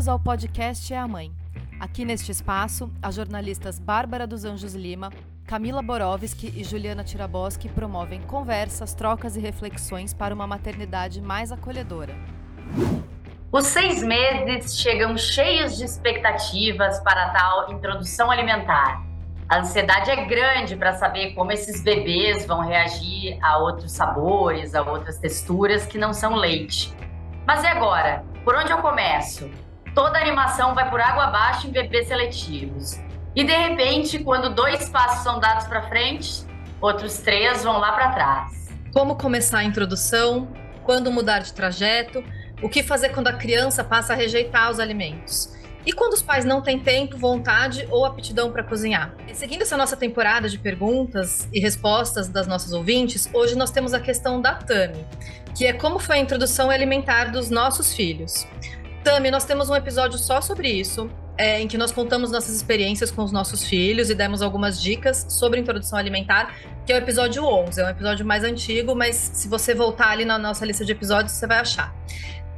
Bem-vindos ao podcast É a Mãe. Aqui neste espaço, as jornalistas Bárbara dos Anjos Lima, Camila Borowski e Juliana Tiraboski promovem conversas, trocas e reflexões para uma maternidade mais acolhedora. Os seis meses chegam cheios de expectativas para a tal introdução alimentar. A ansiedade é grande para saber como esses bebês vão reagir a outros sabores, a outras texturas que não são leite. Mas e agora? Por onde eu começo? Toda animação vai por água abaixo em bebês seletivos. E de repente, quando dois passos são dados para frente, outros três vão lá para trás. Como começar a introdução? Quando mudar de trajeto? O que fazer quando a criança passa a rejeitar os alimentos? E quando os pais não têm tempo, vontade ou aptidão para cozinhar? Seguindo essa nossa temporada de perguntas e respostas das nossas ouvintes, hoje nós temos a questão da Tami, que é como foi a introdução alimentar dos nossos filhos. Tami, nós temos um episódio só sobre isso, é, em que nós contamos nossas experiências com os nossos filhos e demos algumas dicas sobre introdução alimentar, que é o episódio 11. É um episódio mais antigo, mas se você voltar ali na nossa lista de episódios, você vai achar.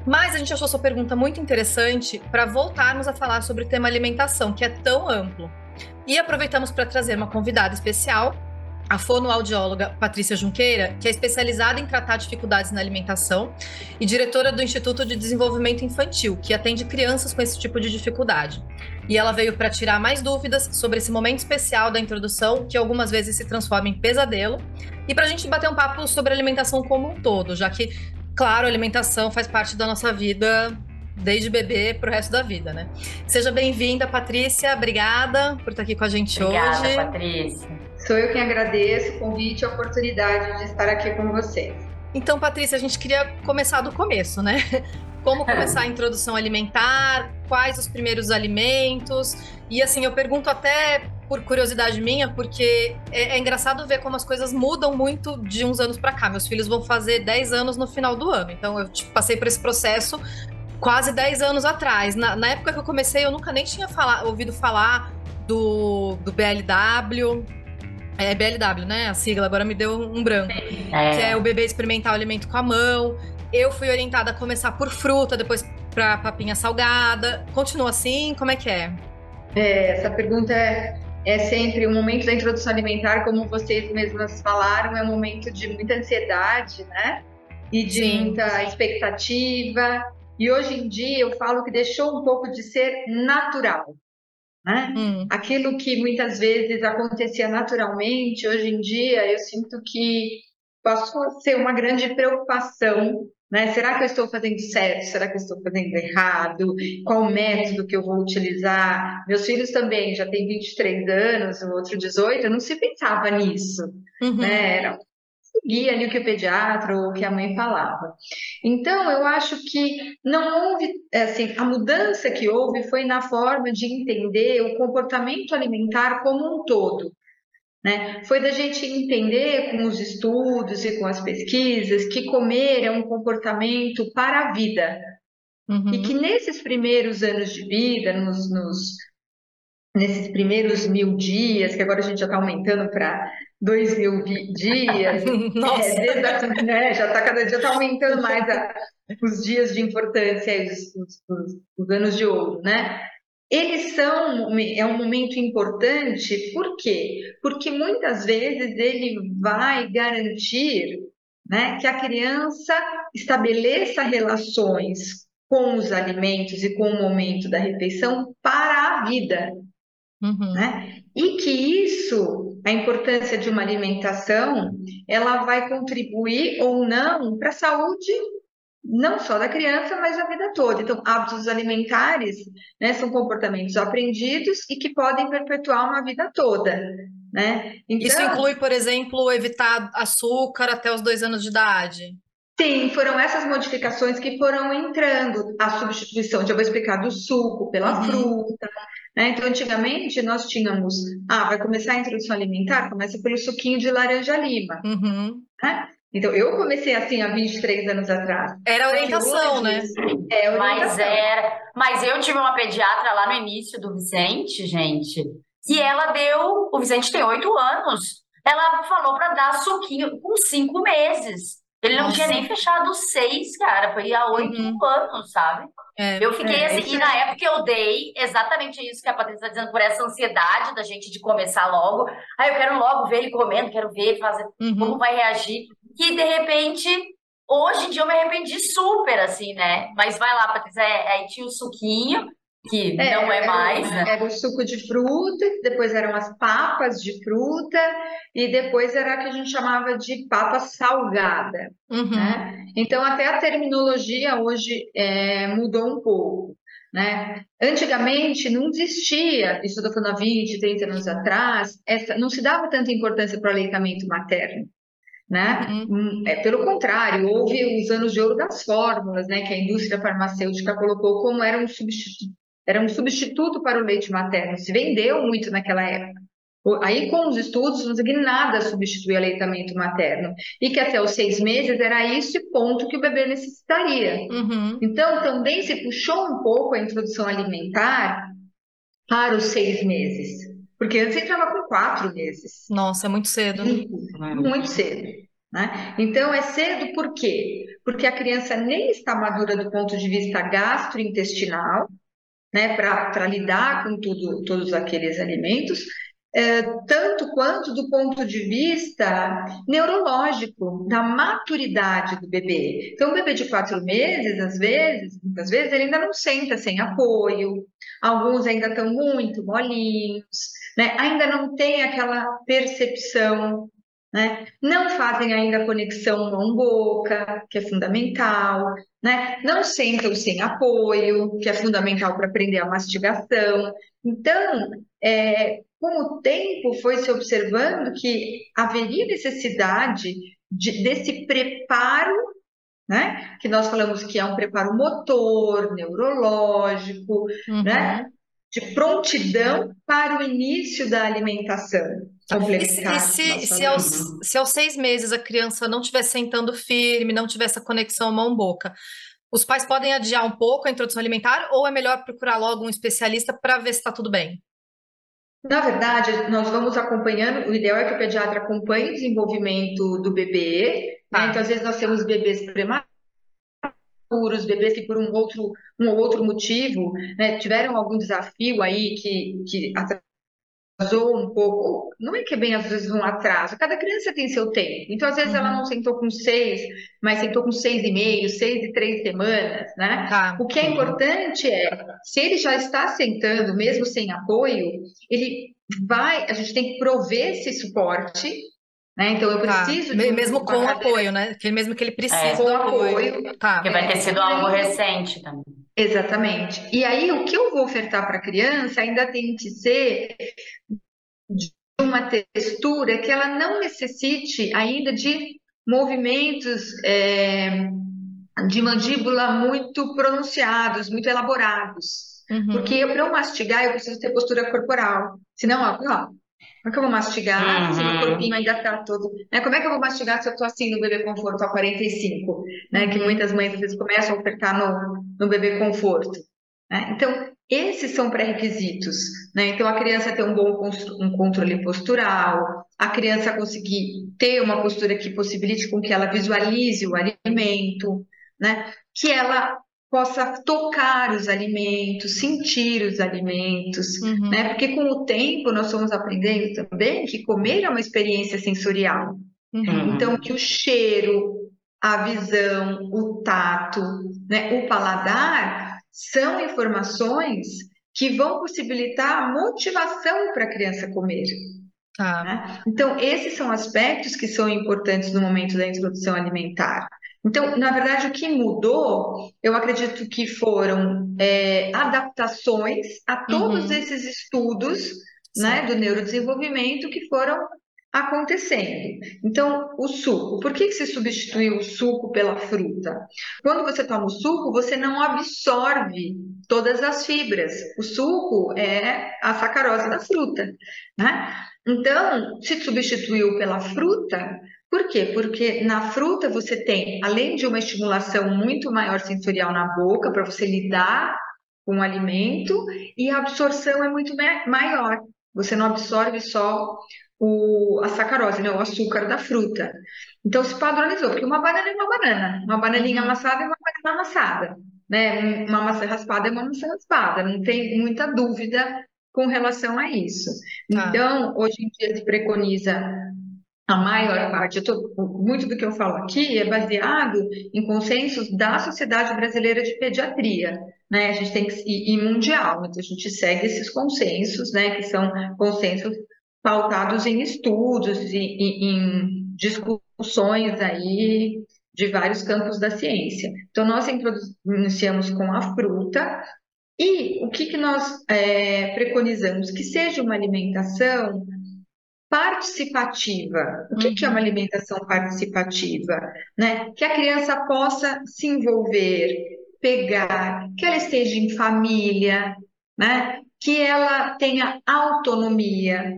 Mas a gente achou sua pergunta muito interessante para voltarmos a falar sobre o tema alimentação, que é tão amplo. E aproveitamos para trazer uma convidada especial, a fonoaudióloga Patrícia Junqueira, que é especializada em tratar dificuldades na alimentação e diretora do Instituto de Desenvolvimento Infantil, que atende crianças com esse tipo de dificuldade. E ela veio para tirar mais dúvidas sobre esse momento especial da introdução, que algumas vezes se transforma em pesadelo, e para a gente bater um papo sobre alimentação como um todo, já que claro, a alimentação faz parte da nossa vida desde bebê para o resto da vida, né? Seja bem-vinda, Patrícia. Obrigada por estar aqui com a gente Obrigada, hoje. Obrigada, Patrícia. Sou eu quem agradeço o convite e a oportunidade de estar aqui com vocês. Então, Patrícia, a gente queria começar do começo, né? Como começar a introdução alimentar, quais os primeiros alimentos. E assim, eu pergunto até por curiosidade minha, porque é, é, engraçado ver como as coisas mudam muito de uns anos para cá. Meus filhos vão fazer 10 anos no final do ano, então eu tipo, passei por esse processo quase 10 anos atrás. Na, na, época que eu comecei, eu nunca nem tinha falar, ouvido falar do, do BLW. É BLW, né? A sigla agora me deu um branco. É. Que é o bebê experimentar o alimento com a mão. Eu fui orientada a começar por fruta, depois para papinha salgada. Continua assim? Como é que é? é essa pergunta é, é sempre o um momento da introdução alimentar, como vocês mesmas falaram, é um momento de muita ansiedade, né? E de sim, muita sim. expectativa. E hoje em dia eu falo que deixou um pouco de ser natural. Né? Hum. Aquilo que muitas vezes acontecia naturalmente, hoje em dia eu sinto que passou a ser uma grande preocupação né? Será que eu estou fazendo certo? Será que eu estou fazendo errado? Qual o método que eu vou utilizar? Meus filhos também já têm 23 anos, o outro 18, eu não se pensava nisso. Uhum. Né? Era seguia ali o que o pediatra ou o que a mãe falava. Então, eu acho que não houve, assim, a mudança que houve foi na forma de entender o comportamento alimentar como um todo. Né? Foi da gente entender com os estudos e com as pesquisas que comer é um comportamento para a vida. Uhum. E que nesses primeiros anos de vida, nos, nos, nesses primeiros mil dias, que agora a gente já está aumentando para dois mil dias, é, né, já está cada dia tá aumentando mais a, os dias de importância, os, os, os, os anos de ouro, né? eles são é um momento importante, por quê? Porque muitas vezes ele vai garantir né, que a criança estabeleça relações com os alimentos e com o momento da refeição para a vida. Uhum. Né? E que isso, a importância de uma alimentação, ela vai contribuir ou não para a saúde não só da criança, mas da vida toda. Então, hábitos alimentares né, são comportamentos aprendidos e que podem perpetuar uma vida toda. Né? Então, Isso inclui, por exemplo, evitar açúcar até os dois anos de idade? Sim, foram essas modificações que foram entrando. A substituição, já vou explicar, do suco pela uhum. fruta. Né? Então, antigamente, nós tínhamos, ah, vai começar a introdução alimentar, começa pelo suquinho de laranja-lima. Uhum. Né? Então, eu comecei assim há 23 anos atrás. Era orientação, né? É, orientação. Mas era. Mas eu tive uma pediatra lá no início do Vicente, gente, e ela deu. O Vicente tem oito anos. Ela falou para dar suquinho com cinco meses. Ele não Nossa. tinha nem fechado seis, cara, foi há oito uhum. anos, sabe? É, eu fiquei é, assim, e na época eu dei exatamente isso que a Patrícia está dizendo, por essa ansiedade da gente de começar logo. Aí eu quero logo ver ele comendo, quero ver, fazer uhum. como vai reagir. E de repente, hoje em dia eu me arrependi super, assim, né? Mas vai lá, Patrícia, é, aí tinha o suquinho, que é, não é mais, era, né? Era o suco de fruta, depois eram as papas de fruta, e depois era o que a gente chamava de papa salgada. Uhum. Né? Então, até a terminologia hoje é, mudou um pouco. Né? Antigamente não existia, isso eu estou falando há 20, 30 anos atrás, essa, não se dava tanta importância para o aleitamento materno. Né? Uhum. Hum, é, pelo contrário, houve os anos de ouro das fórmulas, né, que a indústria farmacêutica colocou como era um substituto, era um substituto para o leite materno. Se vendeu muito naquela época. Aí, com os estudos, não que nada substitui aleitamento materno. E que até os seis meses era esse ponto que o bebê necessitaria. Uhum. Então, também se puxou um pouco a introdução alimentar para os seis meses. Porque antes entrava com quatro meses. Nossa, é muito cedo. Muito, muito cedo. Né? Então, é cedo por quê? Porque a criança nem está madura do ponto de vista gastrointestinal, né, para lidar com tudo, todos aqueles alimentos, é, tanto quanto do ponto de vista neurológico, da maturidade do bebê. Então, o bebê de quatro meses, às vezes, muitas vezes, ele ainda não senta sem apoio, alguns ainda estão muito molinhos, né? ainda não tem aquela percepção né? Não fazem ainda a conexão mão-boca, que é fundamental, né? Não sentam sem apoio, que é fundamental para aprender a mastigação. Então, é, com o tempo, foi se observando que haveria necessidade de, desse preparo, né? Que nós falamos que é um preparo motor, neurológico, uhum. né? De prontidão para o início da alimentação. E se, e se, se, aos, se aos seis meses a criança não estiver sentando firme, não tiver essa conexão mão-boca, os pais podem adiar um pouco a introdução alimentar ou é melhor procurar logo um especialista para ver se está tudo bem? Na verdade, nós vamos acompanhando, o ideal é que o pediatra acompanhe o desenvolvimento do bebê, né? ah. então às vezes nós temos bebês prematuros, bebês que por um outro, um ou outro motivo né, tiveram algum desafio aí que, que atrasou um pouco, não é que é bem às vezes um atraso, cada criança tem seu tempo. Então, às vezes, uhum. ela não sentou com seis, mas sentou com seis e meio, seis e três semanas, né? Tá. O que é importante é, se ele já está sentando, mesmo sem apoio, ele vai, a gente tem que prover esse suporte né? Então eu tá. preciso tá. de mesmo com apoio, né? Que mesmo que ele precisa é. com apoio. apoio. Tá. Porque vai ter sido algo recente também. Exatamente. E aí, o que eu vou ofertar para a criança ainda tem que ser de uma textura que ela não necessite ainda de movimentos é, de mandíbula muito pronunciados, muito elaborados. Uhum. Porque para eu mastigar, eu preciso ter postura corporal. Senão, ó, ó como é que eu vou mastigar uhum. se meu corpinho ainda está todo. Né? Como é que eu vou mastigar se eu estou assim no bebê conforto a 45? Né? Uhum. Que muitas mães às vezes começam a ofertar no, no bebê conforto. Né? Então, esses são pré-requisitos. Né? Então, a criança ter um bom um controle postural, a criança conseguir ter uma postura que possibilite com que ela visualize o alimento, né? que ela possa tocar os alimentos, sentir os alimentos, uhum. né? Porque com o tempo nós fomos aprendendo também que comer é uma experiência sensorial. Uhum. Então, que o cheiro, a visão, o tato, né, o paladar são informações que vão possibilitar a motivação para a criança comer. Ah. Né? Então, esses são aspectos que são importantes no momento da introdução alimentar. Então, na verdade, o que mudou, eu acredito que foram é, adaptações a todos uhum. esses estudos né, do neurodesenvolvimento que foram acontecendo. Então, o suco, por que, que se substituiu o suco pela fruta? Quando você toma o suco, você não absorve todas as fibras. O suco é a sacarose da fruta, né? Então, se substituiu pela fruta, por quê? Porque na fruta você tem, além de uma estimulação muito maior sensorial na boca, para você lidar com o alimento, e a absorção é muito maior. Você não absorve só o, a sacarose, né, o açúcar da fruta. Então se padronizou, porque uma banana é uma banana, uma bananinha uhum. amassada é uma banana amassada, né? Uma maçã raspada é uma maçã raspada, não tem muita dúvida com relação a isso. Tá. Então, hoje em dia se preconiza a maior parte, tô, muito do que eu falo aqui é baseado em consensos da Sociedade Brasileira de Pediatria, né? A gente tem que e, mundial, então a gente segue esses consensos, né? Que são consensos pautados em estudos e, e em discussões aí de vários campos da ciência. Então nós iniciamos com a fruta e o que, que nós é, preconizamos que seja uma alimentação participativa. O que, que é uma uhum. alimentação participativa? Né? Que a criança possa se envolver, pegar, que ela esteja em família, né? que ela tenha autonomia,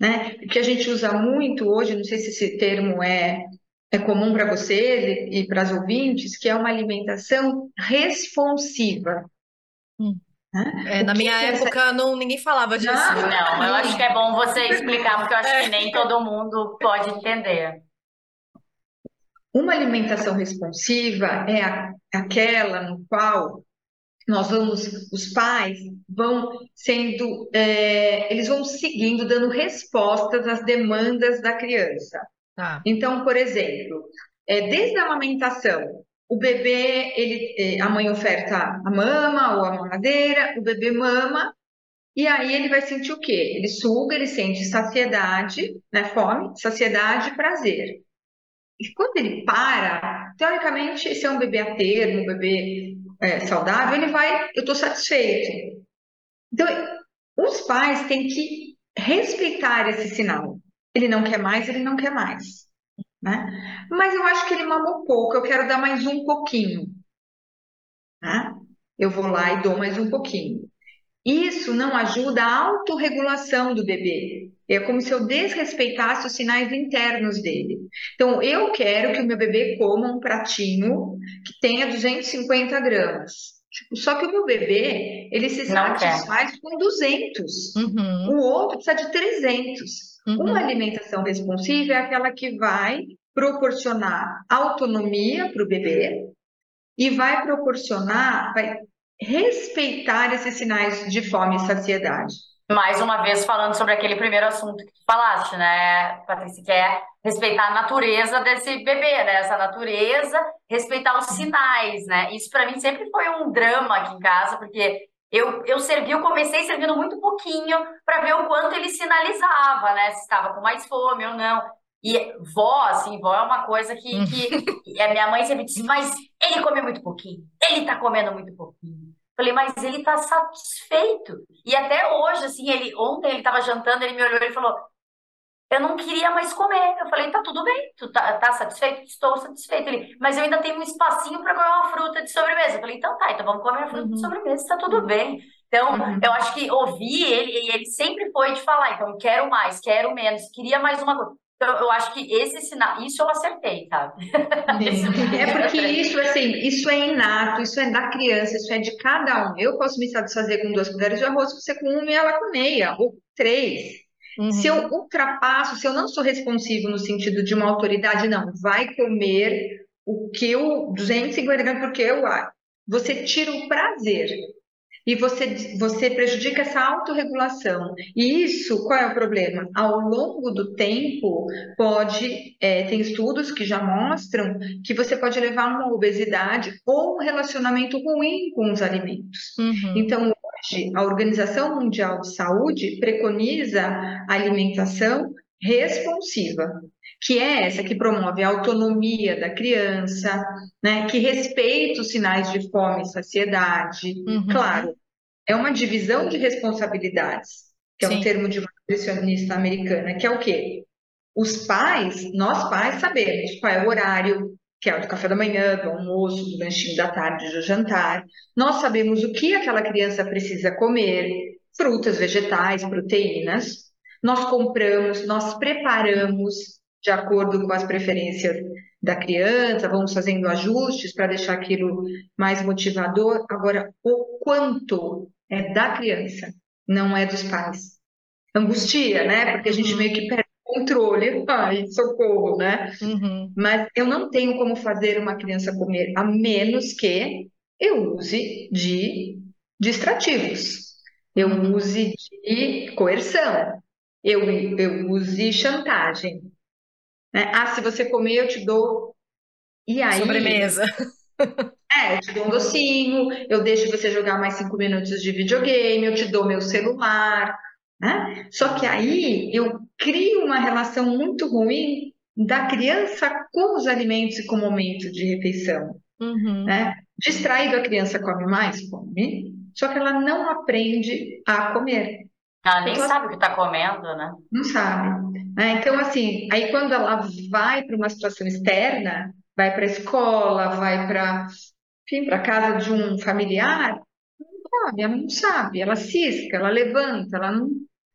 né? que a gente usa muito hoje, não sei se esse termo é, é comum para vocês e, e para as ouvintes, que é uma alimentação responsiva. Hum. É, na minha época essa... não, ninguém falava disso. Não, não, eu acho que é bom você explicar, porque eu acho que nem todo mundo pode entender. Uma alimentação responsiva é a, aquela no qual nós vamos, os pais vão sendo, é, eles vão seguindo, dando respostas às demandas da criança. Tá. Então, por exemplo, é, desde a amamentação, o bebê, ele, é, a mãe oferta a mama ou a mamadeira, o bebê mama, e aí ele vai sentir o quê? Ele suga, ele sente saciedade, né, fome, saciedade e prazer. E quando ele para, teoricamente, se é um bebê a termo, um bebê é, saudável, ele vai, eu estou satisfeito. Então, os pais têm que respeitar esse sinal. Ele não quer mais, ele não quer mais né? Mas eu acho que ele mamou pouco, eu quero dar mais um pouquinho, né? Eu vou lá e dou mais um pouquinho. Isso não ajuda a autorregulação do bebê. É como se eu desrespeitasse os sinais internos dele. Então, eu quero que o meu bebê coma um pratinho que tenha 250 gramas. Tipo, só que o meu bebê, ele se satisfaz com 200. Uhum. O outro precisa de 300. Uhum. Uma alimentação responsiva é aquela que vai proporcionar autonomia para o bebê e vai proporcionar, vai respeitar esses sinais de fome e saciedade. Mais uma vez falando sobre aquele primeiro assunto que tu falaste, né, Patrícia, que é respeitar a natureza desse bebê, né, essa natureza, respeitar os sinais, né, isso para mim sempre foi um drama aqui em casa, porque eu, eu servi, eu comecei servindo muito pouquinho para ver o quanto ele sinalizava, né? Se estava com mais fome ou não. E vó, assim, vó é uma coisa que, hum. que a minha mãe sempre disse, mas ele come muito pouquinho, ele tá comendo muito pouquinho. Falei, mas ele tá satisfeito. E até hoje, assim, ele ontem ele tava jantando, ele me olhou e falou: eu não queria mais comer. Eu falei, tá tudo bem, tu tá, tá satisfeito? Estou satisfeito. Ele, mas eu ainda tenho um espacinho para comer uma fruta de sobremesa. Eu falei, então tá, então vamos comer a fruta uhum. de sobremesa, tá tudo bem. Então, uhum. eu acho que ouvir ele, ele sempre foi de falar, então, quero mais, quero menos, queria mais uma coisa. Então, eu acho que esse sinal, isso eu acertei, sabe? é porque isso, assim, isso é inato, isso é da criança, isso é de cada um. Eu posso me satisfazer com duas colheres de arroz, você com uma e ela com meia, ou três. Uhum. Se eu ultrapasso, se eu não sou responsivo no sentido de uma autoridade, não, vai comer o que eu, 250 gramas, porque eu, você tira o prazer e você, você prejudica essa autorregulação. E isso, qual é o problema? Ao longo do tempo, pode, é, tem estudos que já mostram que você pode levar a uma obesidade ou um relacionamento ruim com os alimentos. Uhum. Então, Hoje, a Organização Mundial de Saúde preconiza a alimentação responsiva, que é essa que promove a autonomia da criança, né, que respeita os sinais de fome e saciedade. Uhum. Claro, é uma divisão de responsabilidades, que é Sim. um termo de uma nutricionista americana, que é o quê? Os pais, nós pais sabemos qual é o horário, que é o do café da manhã, do almoço, do lanchinho da tarde, do jantar. Nós sabemos o que aquela criança precisa comer, frutas, vegetais, proteínas. Nós compramos, nós preparamos de acordo com as preferências da criança, vamos fazendo ajustes para deixar aquilo mais motivador. Agora, o quanto é da criança, não é dos pais. Angustia, né? Porque a gente meio que perde controle, ai, socorro, né? Uhum. Mas eu não tenho como fazer uma criança comer, a menos que eu use de distrativos, eu use de coerção, eu, eu use chantagem. Né? Ah, se você comer, eu te dou. E aí. Sobremesa. É, eu te dou um docinho, eu deixo você jogar mais cinco minutos de videogame, eu te dou meu celular. Né? Só que aí eu crio uma relação muito ruim da criança com os alimentos e com o momento de refeição. Uhum. Né? Distraído, a criança come mais? Come. Só que ela não aprende a comer. Ela nem então, sabe o que está comendo, né? Não sabe. Né? Então, assim, aí quando ela vai para uma situação externa, vai para a escola, vai para para casa de um familiar, não sabe, ela não sabe, ela cisca, ela levanta, ela não,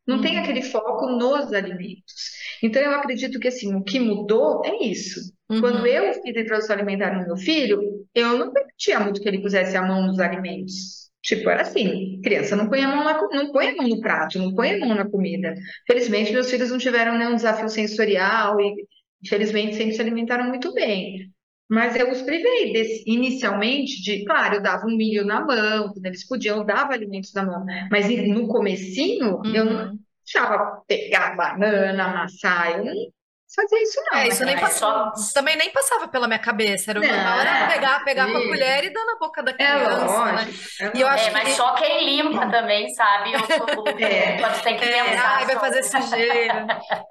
não tem uhum. aquele foco nos alimentos. Então, eu acredito que assim, o que mudou é isso. Uhum. Quando eu fiz a introdução alimentar no meu filho, eu não permitia muito que ele pusesse a mão nos alimentos. Tipo, era assim, criança não põe a mão, na, não põe a mão no prato, não põe a mão na comida. Felizmente, meus filhos não tiveram nenhum desafio sensorial e, infelizmente, sempre se alimentaram muito bem. Mas eu os privei desse, inicialmente de, claro, eu dava um milho na mão, quando eles podiam, eu dava alimentos na mão. Mas no comecinho, uhum. eu não deixava pegar banana, amassar, eu não fazia isso não. É, isso nem passou, também nem passava pela minha cabeça. Era uma hora pegar, pegar com a colher e dar na boca da é criança. É lógico. Né? É, e eu acho é, mas que... só quem limpa também, sabe? Eu sou é. Quando tem que é, pensar. Ai, vai fazer sujeira.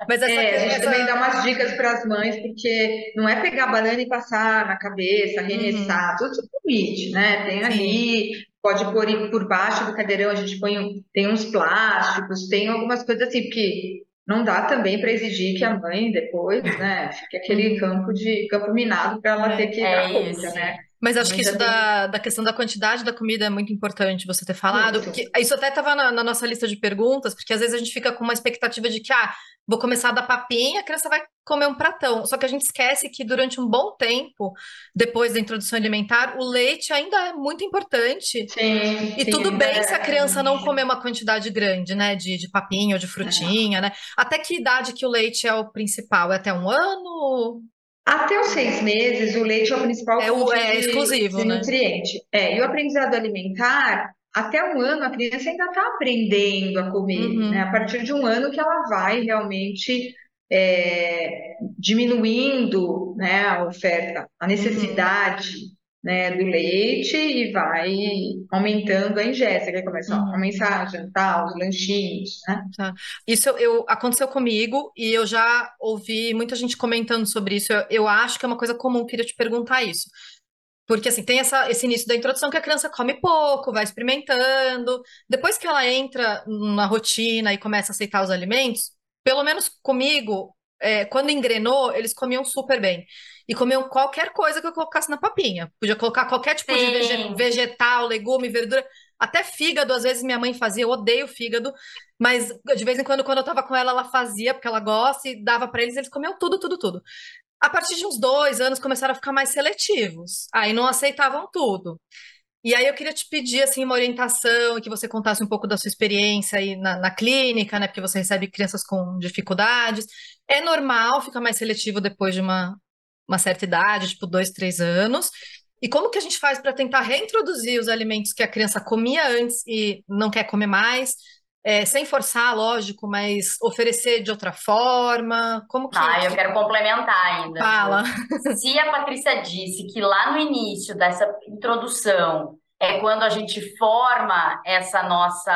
mas essa é, a gente também dá umas dicas para as mães, porque não é pegar banana e passar na cabeça, arremessar, uhum. tudo limite, né? Tem Sim. ali pode pôr por baixo do cadeirão, a gente põe tem uns plásticos, tem algumas coisas assim, porque não dá também para exigir que a mãe depois, né, fique aquele campo de campo minado para ela é, ter que é dar conta, né? Mas acho que isso da, da questão da quantidade da comida é muito importante você ter falado, isso. porque isso até estava na, na, nossa lista de perguntas, porque às vezes a gente fica com uma expectativa de que, ah, vou começar a dar papinha, a criança vai comer um pratão. Só que a gente esquece que durante um bom tempo, depois da introdução alimentar, o leite ainda é muito importante. Sim, e sim, tudo bem é. se a criança não comer uma quantidade grande, né, de, de papinha ou de frutinha, é. né? Até que idade que o leite é o principal? É até um ano? Até os seis meses, o leite é o principal é, o, é exclusivo, de né? nutriente. É, e o aprendizado alimentar, até um ano, a criança ainda está aprendendo a comer. Uhum. Né? A partir de um ano que ela vai realmente é, diminuindo né, a oferta, a necessidade uhum né, do leite e vai aumentando a ingesta, que começa uhum. a mensagem, tal, os lanchinhos, né? Tá. Isso eu, aconteceu comigo e eu já ouvi muita gente comentando sobre isso. Eu, eu acho que é uma coisa comum, queria te perguntar isso. Porque, assim, tem essa, esse início da introdução que a criança come pouco, vai experimentando. Depois que ela entra na rotina e começa a aceitar os alimentos, pelo menos comigo, é, quando engrenou, eles comiam super bem e comiam qualquer coisa que eu colocasse na papinha. Podia colocar qualquer tipo Sim. de vegetal, legume, verdura, até fígado, às vezes minha mãe fazia, eu odeio fígado, mas de vez em quando, quando eu tava com ela, ela fazia, porque ela gosta e dava para eles, eles comiam tudo, tudo, tudo. A partir de uns dois anos começaram a ficar mais seletivos, aí não aceitavam tudo. E aí eu queria te pedir assim uma orientação, que você contasse um pouco da sua experiência aí na, na, clínica, né? Porque você recebe crianças com dificuldades. É normal ficar mais seletivo depois de uma, uma certa idade, tipo dois, três anos. E como que a gente faz para tentar reintroduzir os alimentos que a criança comia antes e não quer comer mais, é, sem forçar, lógico, mas oferecer de outra forma? Como que. Ah, eu quero complementar ainda. Fala. Se a Patrícia disse que lá no início dessa introdução é quando a gente forma essa nossa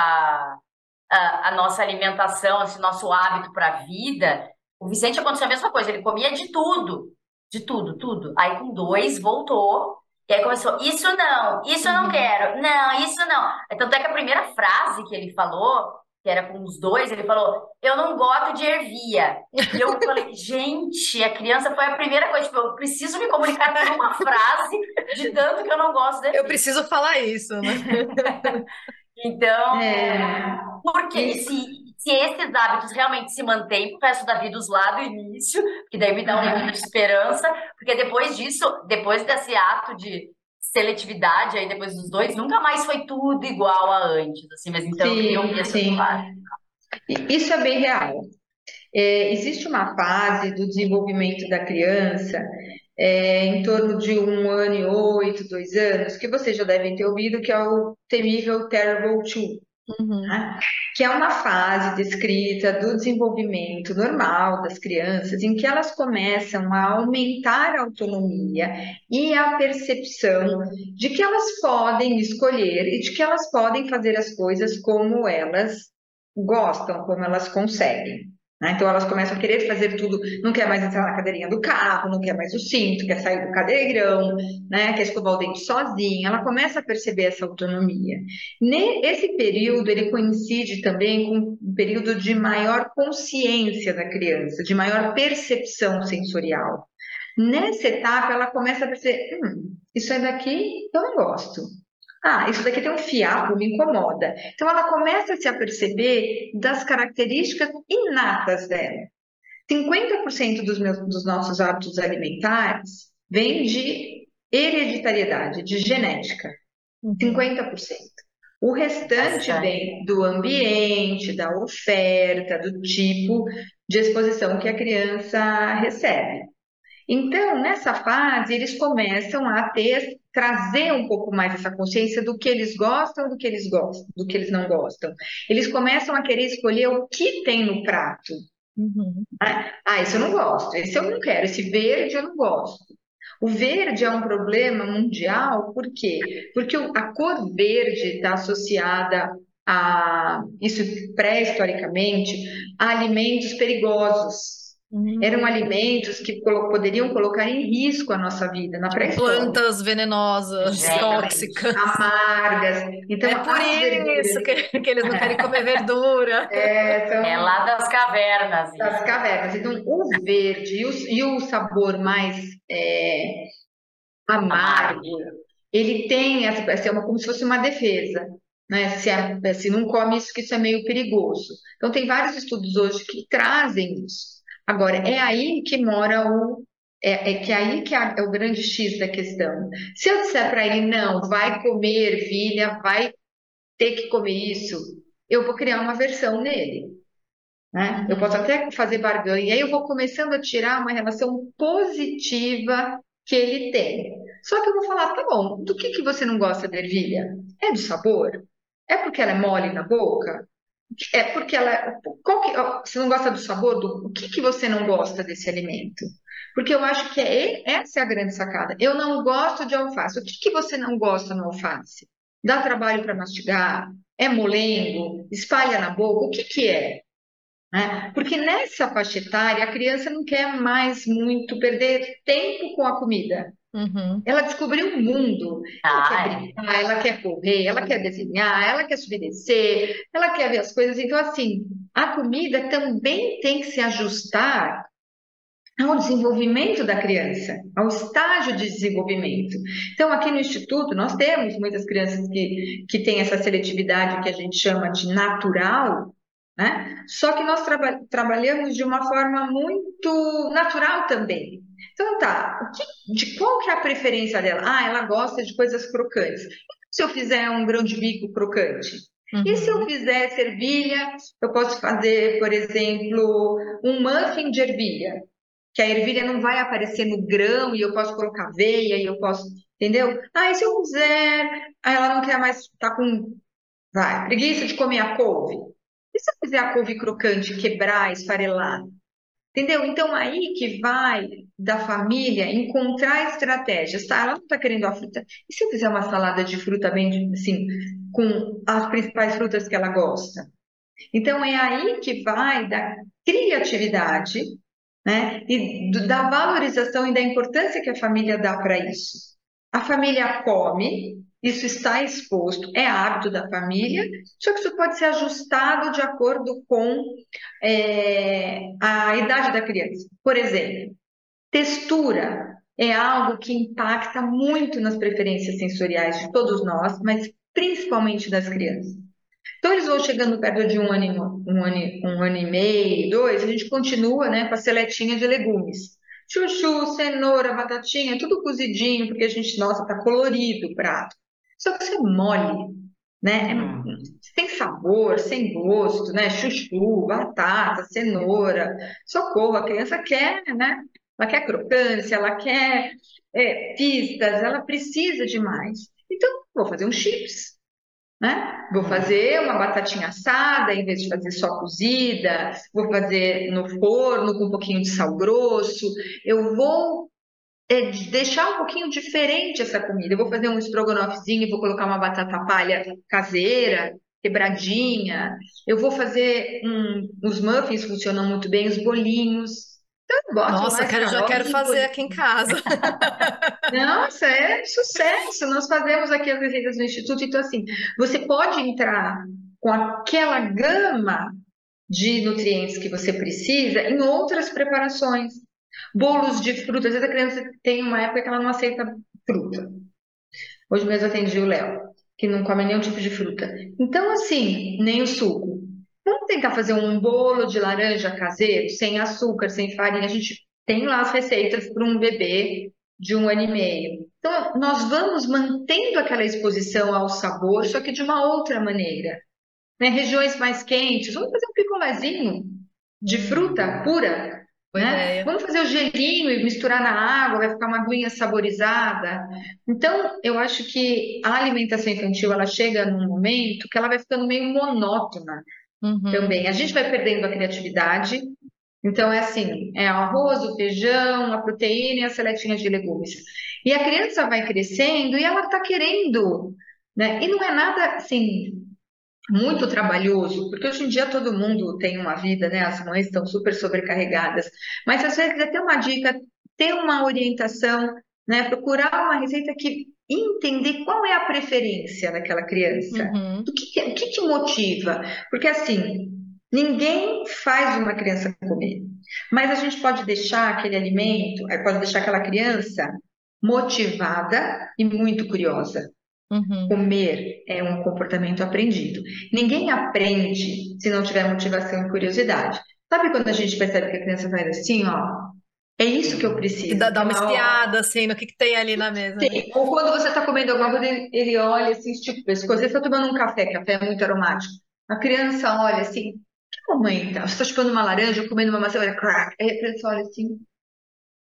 a, a nossa alimentação, esse nosso hábito para a vida, o Vicente aconteceu a mesma coisa, ele comia de tudo de tudo, tudo. Aí com dois voltou. E aí começou, isso não, isso eu não uhum. quero, não, isso não. Tanto é que a primeira frase que ele falou, que era com os dois, ele falou, eu não gosto de ervia. E eu falei, gente, a criança foi a primeira coisa, tipo, eu preciso me comunicar com uma frase de tanto que eu não gosto de ervia. Eu preciso falar isso, né? então, é... porque se se esses hábitos realmente se mantêm pro resto da vida, os lá do início, que daí me dá um pouco de esperança, porque depois disso, depois desse ato de seletividade aí depois dos dois, nunca mais foi tudo igual a antes, assim, mas então sim, eu sim. Isso é bem real. É, existe uma fase do desenvolvimento da criança, é, em torno de um ano e oito, dois anos, que vocês já devem ter ouvido, que é o temível Terrible Two. Uhum. Né? Que é uma fase descrita do desenvolvimento normal das crianças, em que elas começam a aumentar a autonomia e a percepção de que elas podem escolher e de que elas podem fazer as coisas como elas gostam, como elas conseguem. Né? Então elas começam a querer fazer tudo, não quer mais entrar na cadeirinha do carro, não quer mais o cinto, quer sair do cadeirão, né? quer escovar o dente sozinha. Ela começa a perceber essa autonomia. Esse período ele coincide também com um período de maior consciência da criança, de maior percepção sensorial. Nessa etapa ela começa a perceber, hum, isso é daqui eu não gosto. Ah, isso daqui tem um fiapo, me incomoda. Então ela começa a se aperceber das características inatas dela. 50% dos, meus, dos nossos hábitos alimentares vem de hereditariedade, de genética. 50%. Uhum. O restante vem do ambiente, da oferta, do tipo de exposição que a criança recebe. Então, nessa fase, eles começam a ter trazer um pouco mais essa consciência do que eles gostam, do que eles gostam, do que eles não gostam. Eles começam a querer escolher o que tem no prato. Uhum. Ah, ah esse eu não gosto, esse eu não quero, esse verde eu não gosto. O verde é um problema mundial, por quê? Porque a cor verde está associada a, isso pré-historicamente, a alimentos perigosos. Uhum. Eram alimentos que poderiam colocar em risco a nossa vida na pré-história. Plantas venenosas, é, tóxicas. Amargas. Então, é por isso que, que, eles não querem comer verdura. É, são... é lá das cavernas. Das cavernas. Então, o verde e o, e o sabor mais é, amargo, ele tem essa, é uma, como se fosse uma defesa. Né? Se, é, se não come isso, que isso é meio perigoso. Então, tem vários estudos hoje que trazem isso. Agora, é aí que mora o. É, é que aí que é o grande X da questão. Se eu disser para ele, não, vai comer ervilha, vai ter que comer isso, eu vou criar uma versão nele. Né? Eu posso até fazer barganha, e aí eu vou começando a tirar uma relação positiva que ele tem. Só que eu vou falar, tá bom, do que, que você não gosta da ervilha? É do sabor? É porque ela é mole na boca? É porque ela. Qual que, você não gosta do sabor? Do, o que, que você não gosta desse alimento? Porque eu acho que é, essa é a grande sacada. Eu não gosto de alface. O que, que você não gosta no alface? Dá trabalho para mastigar? É molengo? Espalha na boca? O que, que é? Né? Porque nessa faixa etária, a criança não quer mais muito perder tempo com a comida. Uhum. Ela descobriu um mundo. Ela quer é. brincar, ela quer correr, ela quer desenhar, ela quer subir descer, ela quer ver as coisas. Então, assim, a comida também tem que se ajustar ao desenvolvimento da criança, ao estágio de desenvolvimento. Então, aqui no Instituto, nós temos muitas crianças que, que têm essa seletividade que a gente chama de natural, né? Só que nós traba trabalhamos de uma forma muito natural também. Então tá, que, de qual que é a preferência dela? Ah, ela gosta de coisas crocantes. Se eu fizer um grão de bico crocante? Uhum. E se eu uhum. fizer ervilha, eu posso fazer, por exemplo, um muffin de ervilha, que a ervilha não vai aparecer no grão e eu posso colocar aveia e eu posso, entendeu? Ah, e se eu fizer, ah, ela não quer mais, tá com, vai, preguiça de comer a couve. E se eu fizer a couve crocante, quebrar, esfarelar? Entendeu? Então, aí que vai da família encontrar estratégias, tá? Ela não está querendo a fruta. E se eu fizer uma salada de fruta bem, assim, com as principais frutas que ela gosta? Então, é aí que vai da criatividade, né? E da valorização e da importância que a família dá para isso. A família come, isso está exposto, é hábito da família, só que isso pode ser ajustado de acordo com é, a idade da criança. Por exemplo, textura é algo que impacta muito nas preferências sensoriais de todos nós, mas principalmente das crianças. Então, eles vão chegando perto de um ano, um ano, um ano e meio, dois, a gente continua né, com a seletinha de legumes. Chuchu, cenoura, batatinha, tudo cozidinho, porque a gente, nossa, tá colorido o prato. Só que você mole, né? É, sem sabor, sem gosto, né? Chuchu, batata, cenoura. Socorro, a criança quer, né? Ela quer crocância, ela quer é, pistas, ela precisa de mais. Então, vou fazer um chips, né? Vou fazer uma batatinha assada em vez de fazer só cozida, vou fazer no forno com um pouquinho de sal grosso. Eu vou é, deixar um pouquinho diferente essa comida. Eu vou fazer um estrogonofezinho, vou colocar uma batata palha caseira, quebradinha. Eu vou fazer um, os muffins funcionam muito bem, os bolinhos. Então, Nossa, quero, já quero fazer aqui em casa. Nossa, é sucesso. Nós fazemos aqui as receitas do Instituto. Então, assim, você pode entrar com aquela gama de nutrientes que você precisa em outras preparações. Bolos de fruta. Às vezes a criança tem uma época que ela não aceita fruta. Hoje mesmo atendi o Léo, que não come nenhum tipo de fruta. Então, assim, nem o suco. Vamos tentar fazer um bolo de laranja caseiro, sem açúcar, sem farinha. A gente tem lá as receitas para um bebê de um ano e meio. Então, nós vamos mantendo aquela exposição ao sabor, só que de uma outra maneira. Né? Regiões mais quentes, vamos fazer um picolézinho de fruta pura. Né? Vamos fazer o gelinho e misturar na água, vai ficar uma aguinha saborizada. Então, eu acho que a alimentação infantil ela chega num momento que ela vai ficando meio monótona uhum. também. A gente vai perdendo a criatividade. Então, é assim: é o arroz, o feijão, a proteína e a seletinha de legumes. E a criança vai crescendo e ela está querendo. Né? E não é nada assim muito trabalhoso, porque hoje em dia todo mundo tem uma vida, né? As mães estão super sobrecarregadas. Mas às vezes é ter uma dica, ter uma orientação, né? Procurar uma receita que entender qual é a preferência daquela criança. Uhum. O, que, o que te motiva? Porque assim, ninguém faz uma criança comer, mas a gente pode deixar aquele alimento, eh, pode deixar aquela criança motivada e muito curiosa. Uhum. Comer é um comportamento aprendido. Ninguém aprende se não tiver motivação e curiosidade. Sabe quando a gente percebe que a criança faz assim, ó, é isso que eu preciso. E dá, dá uma espiada, assim, no que, que tem ali na mesa. Sim. Né? Ou quando você está comendo alguma coisa, ele olha assim, estica o pescoço. Você está tomando um café, café é muito aromático. A criança olha assim, que mamãe tá? Você está chupando uma laranja, comendo uma maçã, olha, crack. Aí a criança olha assim.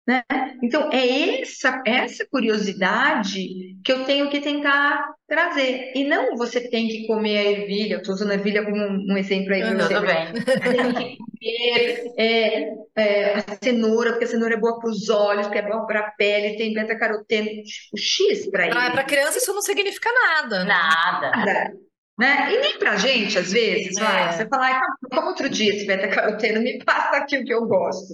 Né? Então, é essa, essa curiosidade que eu tenho que tentar trazer. E não você tem que comer a ervilha, eu estou usando a ervilha como um, um exemplo aí. Tudo você. bem. Tem que comer é, é, a cenoura, porque a cenoura é boa para os olhos, porque é boa para a pele, tem beta-caroteno, tipo, X para ele. Ah, para criança isso não significa nada. Nada. nada. Né? E nem pra gente, às vezes, é. vai, você fala, como outro dia esse beta-caroteno, me passa aqui o que eu gosto.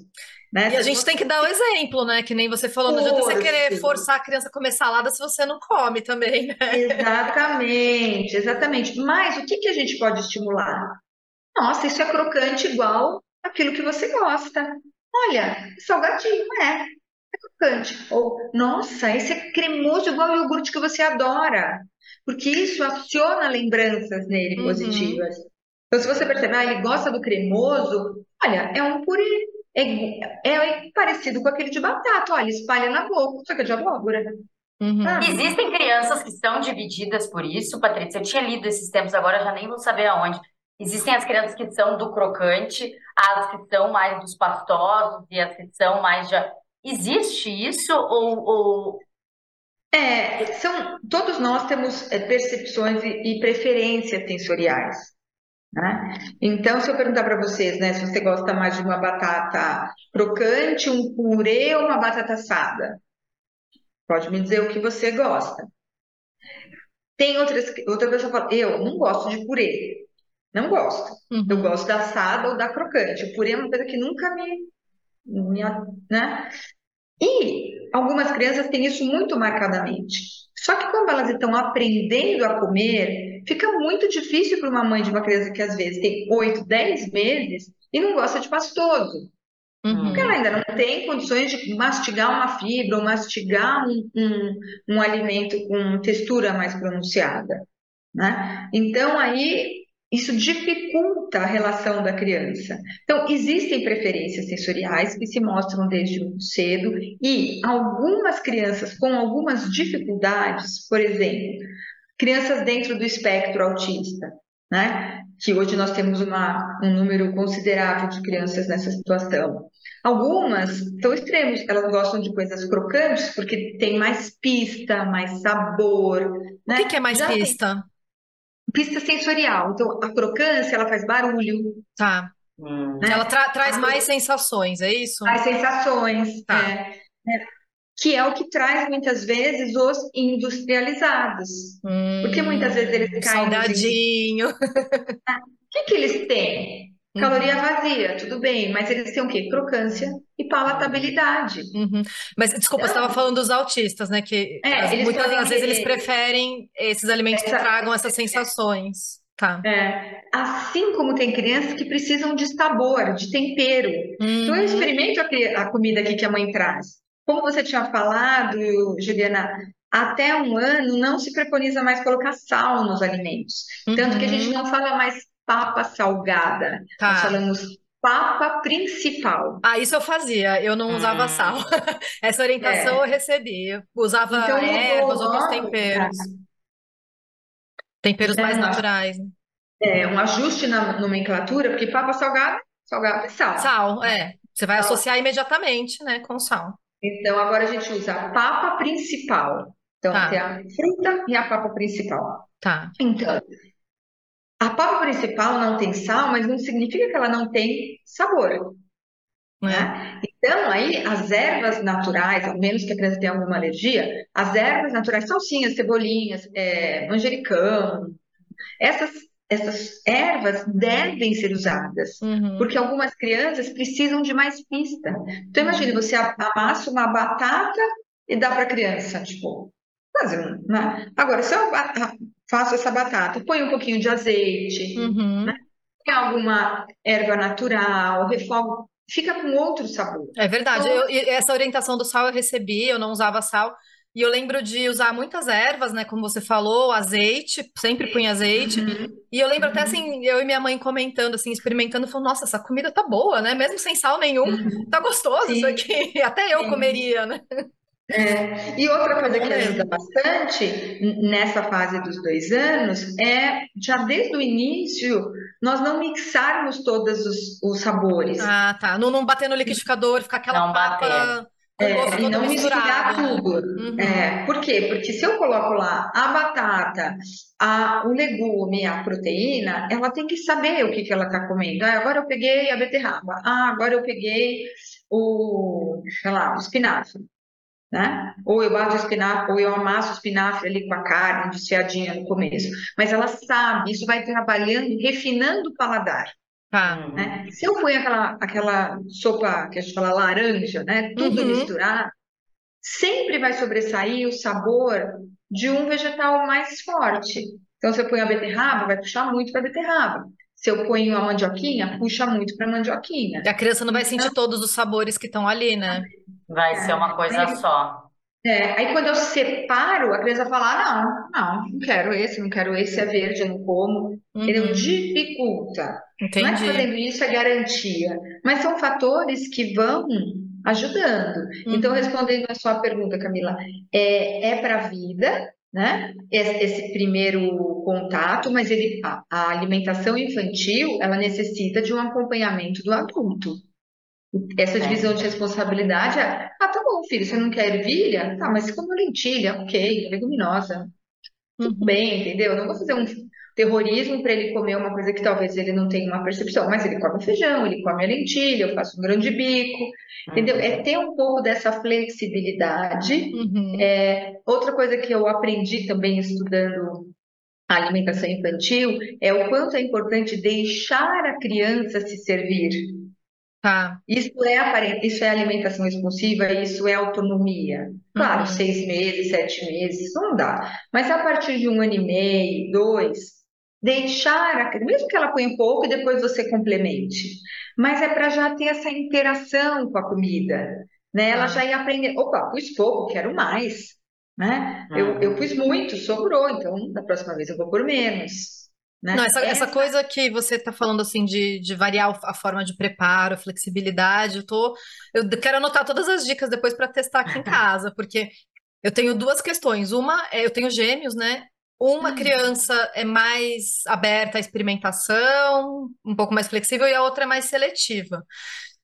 Né? E a gente tem que dar o exemplo, né? Que nem você falou, não adianta você querer forçar a criança a comer salada se você não come também, né? Exatamente, exatamente. Mas o que, que a gente pode estimular? Nossa, isso é crocante igual aquilo que você gosta. Olha, salgadinho, é. É crocante. Ou, nossa, esse é cremoso igual o iogurte que você adora. Porque isso aciona lembranças nele uhum. positivas. Então, se você perceber, ah, ele gosta do cremoso, olha, é um purê é, é parecido com aquele de batata, olha, espalha na boca, só que é de abóbora. Uhum. Ah. Existem crianças que estão divididas por isso, Patrícia. Eu tinha lido esses tempos, agora já nem vou saber aonde. Existem as crianças que são do crocante, as que são mais dos pastosos e as que são mais de. Existe isso ou, ou... É, são, todos nós temos é, percepções e, e preferências sensoriais. Né? Então, se eu perguntar para vocês, né, se você gosta mais de uma batata crocante, um purê ou uma batata assada, pode me dizer o que você gosta. Tem outras, outra pessoa fala, eu não gosto de purê, não gosto. Uhum. Eu gosto da assada ou da crocante. O purê é uma coisa que nunca me, me né? E algumas crianças têm isso muito marcadamente. Só que quando elas estão aprendendo a comer, fica muito difícil para uma mãe de uma criança que às vezes tem 8, 10 meses e não gosta de pastoso. Uhum. Porque ela ainda não tem condições de mastigar uma fibra ou mastigar um, um, um alimento com textura mais pronunciada. Né? Então, aí isso dificulta a relação da criança. Então, existem preferências sensoriais que se mostram desde muito cedo e algumas crianças com algumas dificuldades, por exemplo, crianças dentro do espectro autista, né? Que hoje nós temos uma, um número considerável de crianças nessa situação. Algumas são extremos, elas gostam de coisas crocantes porque tem mais pista, mais sabor. Né? O que, que é mais Já pista? Tem pista sensorial. Então, a crocância, ela faz barulho. Tá. Hum. Né? Ela tra traz mais sensações, é isso? Mais sensações. Tá. É, é, que é o que traz muitas vezes os industrializados. Hum, Porque muitas vezes eles caem. Salgadinho. O que, que eles têm? Uhum. Caloria vazia, tudo bem, mas eles têm o quê? Crocância e palatabilidade. Uhum. Mas desculpa, então, você estava falando dos autistas, né? Que é, muitas das vezes eles preferem esses alimentos essa, que tragam essas sensações. Tá. É, assim como tem crianças que precisam de sabor, de tempero. Uhum. Então eu uhum. experimento a, a comida aqui que a mãe traz. Como você tinha falado, Juliana, até um ano não se preconiza mais colocar sal nos alimentos. Tanto que a gente uhum. não fala mais papa salgada. Tá. Nós falamos papa principal. Ah, isso eu fazia, eu não usava ah. sal. Essa orientação é. eu recebi. Eu usava então, ervas, outros temperos. Temperos é, mais naturais. Né? É, um ajuste na nomenclatura, porque papa salgada, salgada é sal. Sal, é. Você vai sal. associar imediatamente, né, com sal. Então, agora a gente usa a papa principal. Então, tá. tem a fruta e a papa principal. Tá. Então, a papa principal não tem sal, mas não significa que ela não tem sabor. Né? É. Então, aí, as ervas naturais, ao menos que a criança tenha alguma alergia, as ervas naturais, salsinhas, cebolinhas, é, manjericão, essas, essas ervas devem ser usadas, uhum. porque algumas crianças precisam de mais pista. Então, imagine, você amassa uma batata e dá para a criança, tipo, fazer um, né? Agora, se eu faço essa batata, põe um pouquinho de azeite, uhum. né? Tem alguma erva natural, refogo, fica com outro sabor. É verdade. Então, eu, essa orientação do sal eu recebi, eu não usava sal. E eu lembro de usar muitas ervas, né? Como você falou, azeite, sempre punha azeite. Uhum. E eu lembro uhum. até assim, eu e minha mãe comentando, assim, experimentando, falando, nossa, essa comida tá boa, né? Mesmo sem sal nenhum, uhum. tá gostoso Sim. isso aqui. Até eu Sim. comeria, né? É, e outra coisa que ajuda bastante nessa fase dos dois anos é, já desde o início, nós não mixarmos todos os, os sabores. Ah, tá. Não, não bater no liquidificador, ficar aquela não papa... É, e não misturar tudo. Uhum. É, por quê? Porque se eu coloco lá a batata, a, o legume, a proteína, ela tem que saber o que, que ela está comendo. Ah, agora eu peguei a beterraba. Ah, agora eu peguei o, sei lá, o espinafre né? Ou eu bato o espinafre, ou eu amasso o espinafre ali com a carne desfiadinha no começo. Mas ela sabe, isso vai trabalhando, refinando o paladar. Ah. Né? Se eu ponho aquela, aquela sopa que a gente fala laranja, né? Tudo uhum. misturado, sempre vai sobressair o sabor de um vegetal mais forte. Então, se eu ponho a beterraba, vai puxar muito para a beterraba. Se eu ponho a mandioquinha, puxa muito para a mandioquinha. E a criança não vai sentir então, todos os sabores que estão ali, né? Vai ser uma coisa aí, só. É, aí quando eu separo, a criança fala: ah, não, não, não quero esse, não quero esse, é verde, eu não como. Uhum. Ele dificulta. Entendi. É que fazendo isso é garantia, mas são fatores que vão ajudando. Uhum. Então, respondendo a sua pergunta, Camila, é, é para a vida, né? Esse, esse, primeiro contato, mas ele, a, a alimentação infantil, ela necessita de um acompanhamento do adulto. Essa divisão de responsabilidade é, ah, tá bom, filho, você não quer ervilha? Tá, mas come lentilha, ok, leguminosa. Tudo uhum. bem, entendeu? Eu não vou fazer um terrorismo para ele comer uma coisa que talvez ele não tenha uma percepção, mas ele come feijão, ele come a lentilha, eu faço um grande bico, entendeu? É ter um pouco dessa flexibilidade. Uhum. É, outra coisa que eu aprendi também estudando a alimentação infantil é o quanto é importante deixar a criança se servir. Tá. Isso é, isso é alimentação responsiva, isso é autonomia. Claro, uhum. seis meses, sete meses, não dá. Mas a partir de um ano e meio, dois, deixar, a, mesmo que ela ponha pouco e depois você complemente. Mas é para já ter essa interação com a comida. Né? Ela ah. já ia aprender, opa, pus pouco, quero mais. Né? Eu, eu uhum. pus muito, sobrou, então da próxima vez eu vou por menos. Né? Não, essa, essa, coisa que você está falando assim de, de variar a forma de preparo, flexibilidade, eu tô. Eu quero anotar todas as dicas depois para testar aqui em casa, porque eu tenho duas questões. Uma é eu tenho gêmeos, né? Uma criança é mais aberta à experimentação, um pouco mais flexível, e a outra é mais seletiva.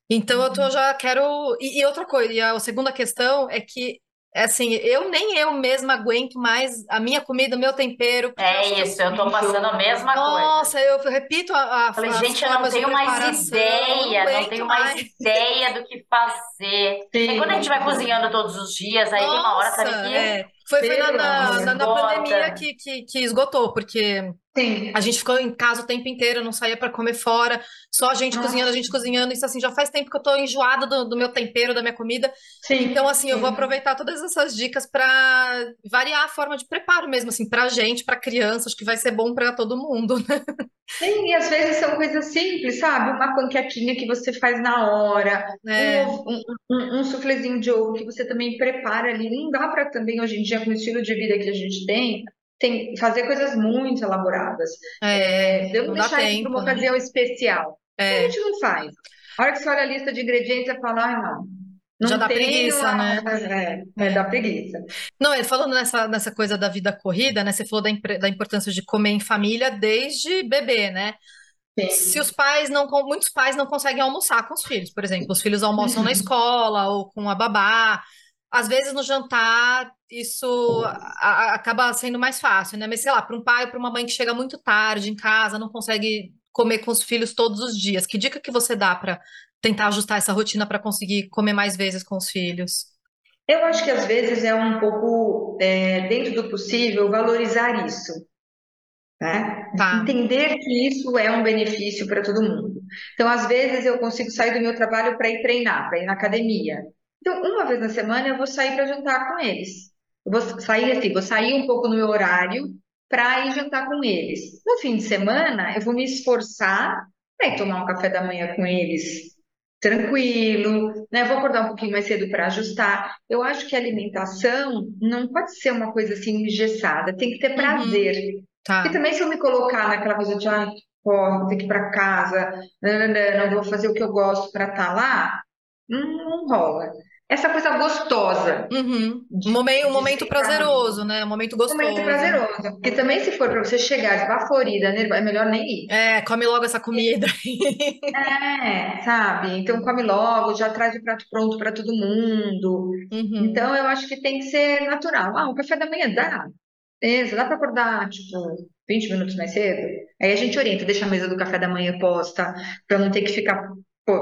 Então eu tô, já quero. E, e outra coisa, e a segunda questão é que assim, eu nem eu mesma aguento mais a minha comida, o meu tempero. É isso, eu tô passando a mesma Nossa, coisa. Nossa, eu repito a, a Falei, gente, eu não tenho mais ideia, não, não tenho mais, mais ideia do que fazer. Sim. E quando a gente vai cozinhando todos os dias, aí Nossa, tem uma hora, sabe que... É. Foi, foi na, na, na, na pandemia que, que, que esgotou, porque Sim. A gente ficou em casa o tempo inteiro, não saía para comer fora, só a gente cozinhando, a gente cozinhando. Isso assim, já faz tempo que eu tô enjoada do, do meu tempero, da minha comida. Sim. Então, assim, eu vou aproveitar todas essas dicas para variar a forma de preparo mesmo, assim, pra gente, pra criança, acho que vai ser bom para todo mundo, né? Sim, e às vezes são coisas simples, sabe? Uma panquequinha que você faz na hora, é. um, um, um, um suflezinho de ovo que você também prepara ali. Não dá para também, hoje em dia, com o estilo de vida que a gente tem, tem fazer coisas muito elaboradas. É, é, eu não deixar isso para uma né? ocasião especial. É. A gente não faz. A hora que você olha a lista de ingredientes, você fala, ah, não. Não Já dá preguiça, né? É, é, dá preguiça. Não, falando nessa, nessa coisa da vida corrida, né? Você falou da, da importância de comer em família desde bebê, né? Sim. Se os pais não, muitos pais não conseguem almoçar com os filhos, por exemplo, os filhos almoçam uhum. na escola ou com a babá, às vezes no jantar isso a, acaba sendo mais fácil, né? Mas sei lá, para um pai ou para uma mãe que chega muito tarde em casa, não consegue comer com os filhos todos os dias, que dica que você dá para tentar ajustar essa rotina para conseguir comer mais vezes com os filhos? Eu acho que às vezes é um pouco, é, dentro do possível, valorizar isso. Né? Tá. Entender que isso é um benefício para todo mundo. Então, às vezes, eu consigo sair do meu trabalho para ir treinar, para ir na academia. Então, uma vez na semana eu vou sair para jantar com eles. Eu vou sair assim, vou sair um pouco no meu horário para ir jantar com eles. No fim de semana, eu vou me esforçar para ir tomar um café da manhã com eles tranquilo, né? Vou acordar um pouquinho mais cedo para ajustar. Eu acho que a alimentação não pode ser uma coisa assim engessada, tem que ter uhum. prazer. Uhum. Tá. E também se eu me colocar naquela coisa de, ah, porra, vou ter que ir para casa, não, não, não, vou fazer o que eu gosto para estar tá lá, não rola essa coisa gostosa. Uhum. De, momento, um momento prazeroso, né? Um momento gostoso. Um momento prazeroso. Porque também, se for para você chegar esbaforida, é melhor nem ir. É, come logo essa comida. é, sabe? Então, come logo, já traz o prato pronto para todo mundo. Uhum. Então, eu acho que tem que ser natural. Ah, o café da manhã dá. Beleza, dá para acordar, tipo, 20 minutos mais cedo. Aí a gente orienta, deixa a mesa do café da manhã posta, para não ter que ficar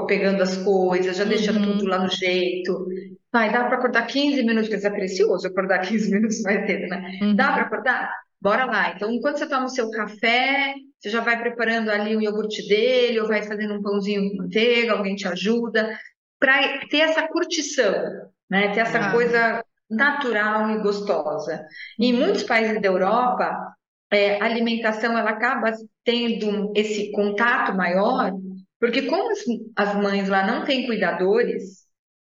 pegando as coisas, já deixando uhum. tudo lá no jeito. Vai, dá para acordar 15 minutos, que é precioso acordar 15 minutos mais cedo, né? Uhum. Dá para acordar? Bora lá. Então, enquanto você toma o seu café, você já vai preparando ali o iogurte dele, ou vai fazendo um pãozinho com manteiga, alguém te ajuda, para ter essa curtição, né? Ter essa ah. coisa natural e gostosa. E em muitos países da Europa, é, a alimentação ela acaba tendo esse contato maior porque como as, as mães lá não têm cuidadores,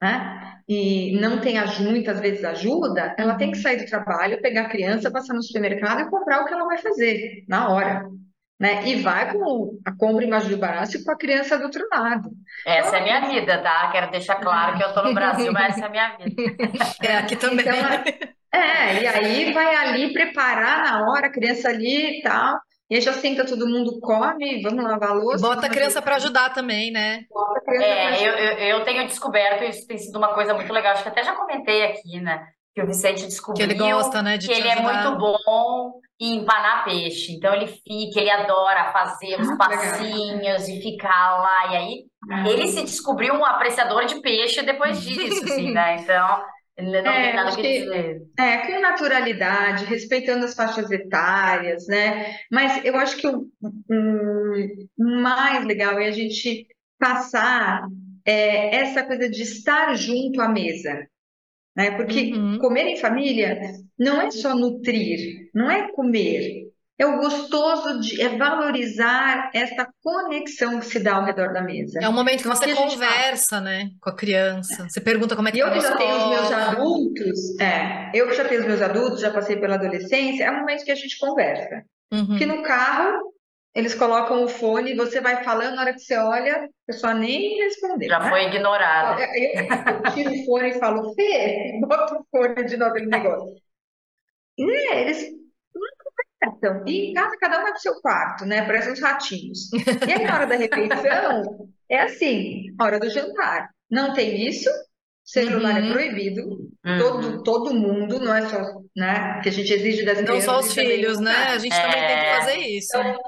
né? E não tem muitas vezes ajuda, ela tem que sair do trabalho, pegar a criança, passar no supermercado e comprar o que ela vai fazer na hora. Né? E vai com a compra embaixo do braço com a criança do outro lado. Essa então, é a minha vida, tá? Quero deixar claro que eu tô no Brasil, mas essa é a minha vida. É, aqui também. Então, é, e aí vai ali preparar na hora, a criança ali e tal. E aí já senta todo mundo, come, vamos lavar a louça. Bota a criança para ajudar também, né? Bota a criança é, eu, eu, eu, tenho descoberto, isso tem sido uma coisa muito legal, acho que até já comentei aqui, né? Que o Vicente descobriu que ele gosta, né, de que ele é muito bom em empanar peixe. Então ele fica, ele adora fazer os ah, passinhos e ficar lá. E aí ah. ele se descobriu um apreciador de peixe depois disso, assim, né? Então ele não é, tem nada que dizer. É, com naturalidade, respeitando as faixas etárias, né? Mas eu acho que o mais legal é a gente passar é, essa coisa de estar junto à mesa. Né? Porque uhum. comer em família não é só nutrir, não é comer, é o gostoso de é valorizar essa conexão que se dá ao redor da mesa. É um momento que então, você conversa, né, com a criança. Você pergunta como é que tá eu que já tenho os meus adultos, é, eu que já tenho os meus adultos, já passei pela adolescência, é um momento que a gente conversa. Uhum. Que no carro eles colocam o fone, você vai falando, na hora que você olha, a pessoa nem respondeu. Já né? foi ignorada. Eu, eu tiro o fone e falo, Fê, bota o fone de novo no negócio. E, né, eles Então, e em casa cada um vai pro seu quarto, né? Parece uns ratinhos. E aí, na hora da refeição, é assim, hora do jantar. Não tem isso, celular é Uhum. é proibido, Uhum. todo, todo mundo, não é só, né? Que a gente exige das Não crianças. só os também filhos, né? A gente também tem que É. fazer isso. Então,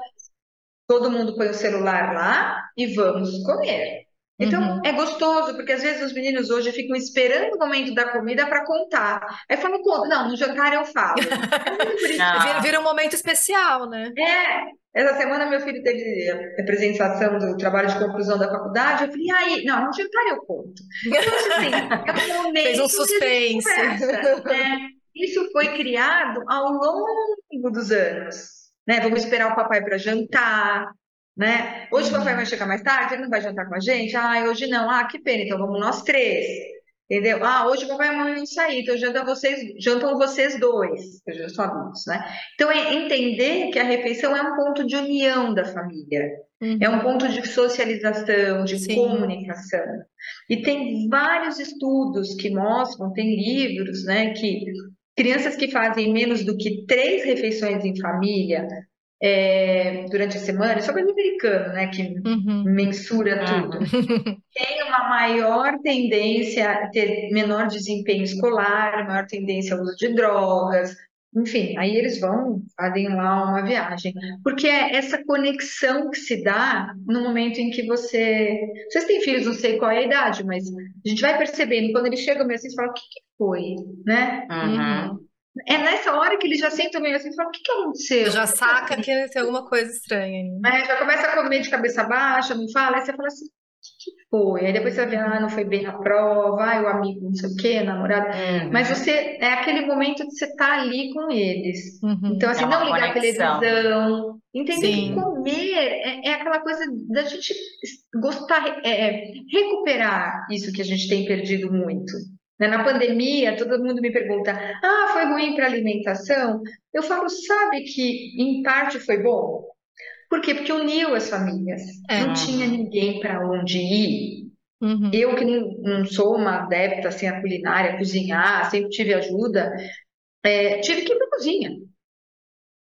todo mundo põe o celular lá e vamos comer. Então, Uhum. é gostoso, porque às vezes os meninos hoje ficam esperando o momento da comida para contar. Aí falam. Não, no jantar eu falo. É. Vira, vira um momento especial, né? É, essa semana meu filho teve a apresentação do trabalho de conclusão da faculdade. Eu falei, e aí? Não, no jantar eu conto. Então, assim, é um momento Fez um suspense. conversa, né? Isso foi criado ao longo dos anos, né? Vamos esperar o papai para jantar, né? Hoje o papai vai chegar mais tarde, ele não vai jantar com a gente? Ah, hoje não. Ah, que pena, então vamos nós três. Entendeu? Ah, hoje o papai e a mamãe não então janta vocês, jantam vocês dois, que já são adultos, né? Então é entender que a refeição é um ponto de união da família. É um ponto de socialização, de Sim. comunicação. E tem vários estudos que mostram, tem livros, né, que crianças que fazem menos do que três refeições em família é, durante a semana, isso é coisa americano, né, que Uhum. mensura tudo, tem uma maior tendência a ter menor desempenho escolar, maior tendência ao uso de drogas, enfim, aí eles vão, fazem lá uma viagem. Porque é essa conexão que se dá no momento em que você. Vocês têm filhos, não sei qual é a idade, mas a gente vai percebendo, quando eles chegam assim, você fala, o que que foi? Né? Uhum. É nessa hora que eles já sentam meio assim e falam, o que que aconteceu? Já saca que tem alguma coisa estranha. Né? Já começa a comer de cabeça baixa, não fala, aí você fala assim, o que que foi? Aí depois você ver, ah, não foi bem na prova, ai, o amigo não sei o quê, namorado. Uhum. Mas você, é aquele momento de você estar ali com eles. Uhum. Então, assim, É não ligar a conexão. televisão, entender Sim. que comer é, é aquela coisa da gente gostar, é, é, recuperar isso que a gente tem perdido muito. Né? Na pandemia, todo mundo me pergunta: ah, foi ruim para a alimentação? Eu falo, sabe que em parte foi bom? Por quê? Porque uniu as famílias. É. Não tinha ninguém para onde ir. Uhum. Eu que não, não sou uma adepta assim, à culinária, a cozinhar, sempre tive ajuda, é, tive que ir para a cozinha.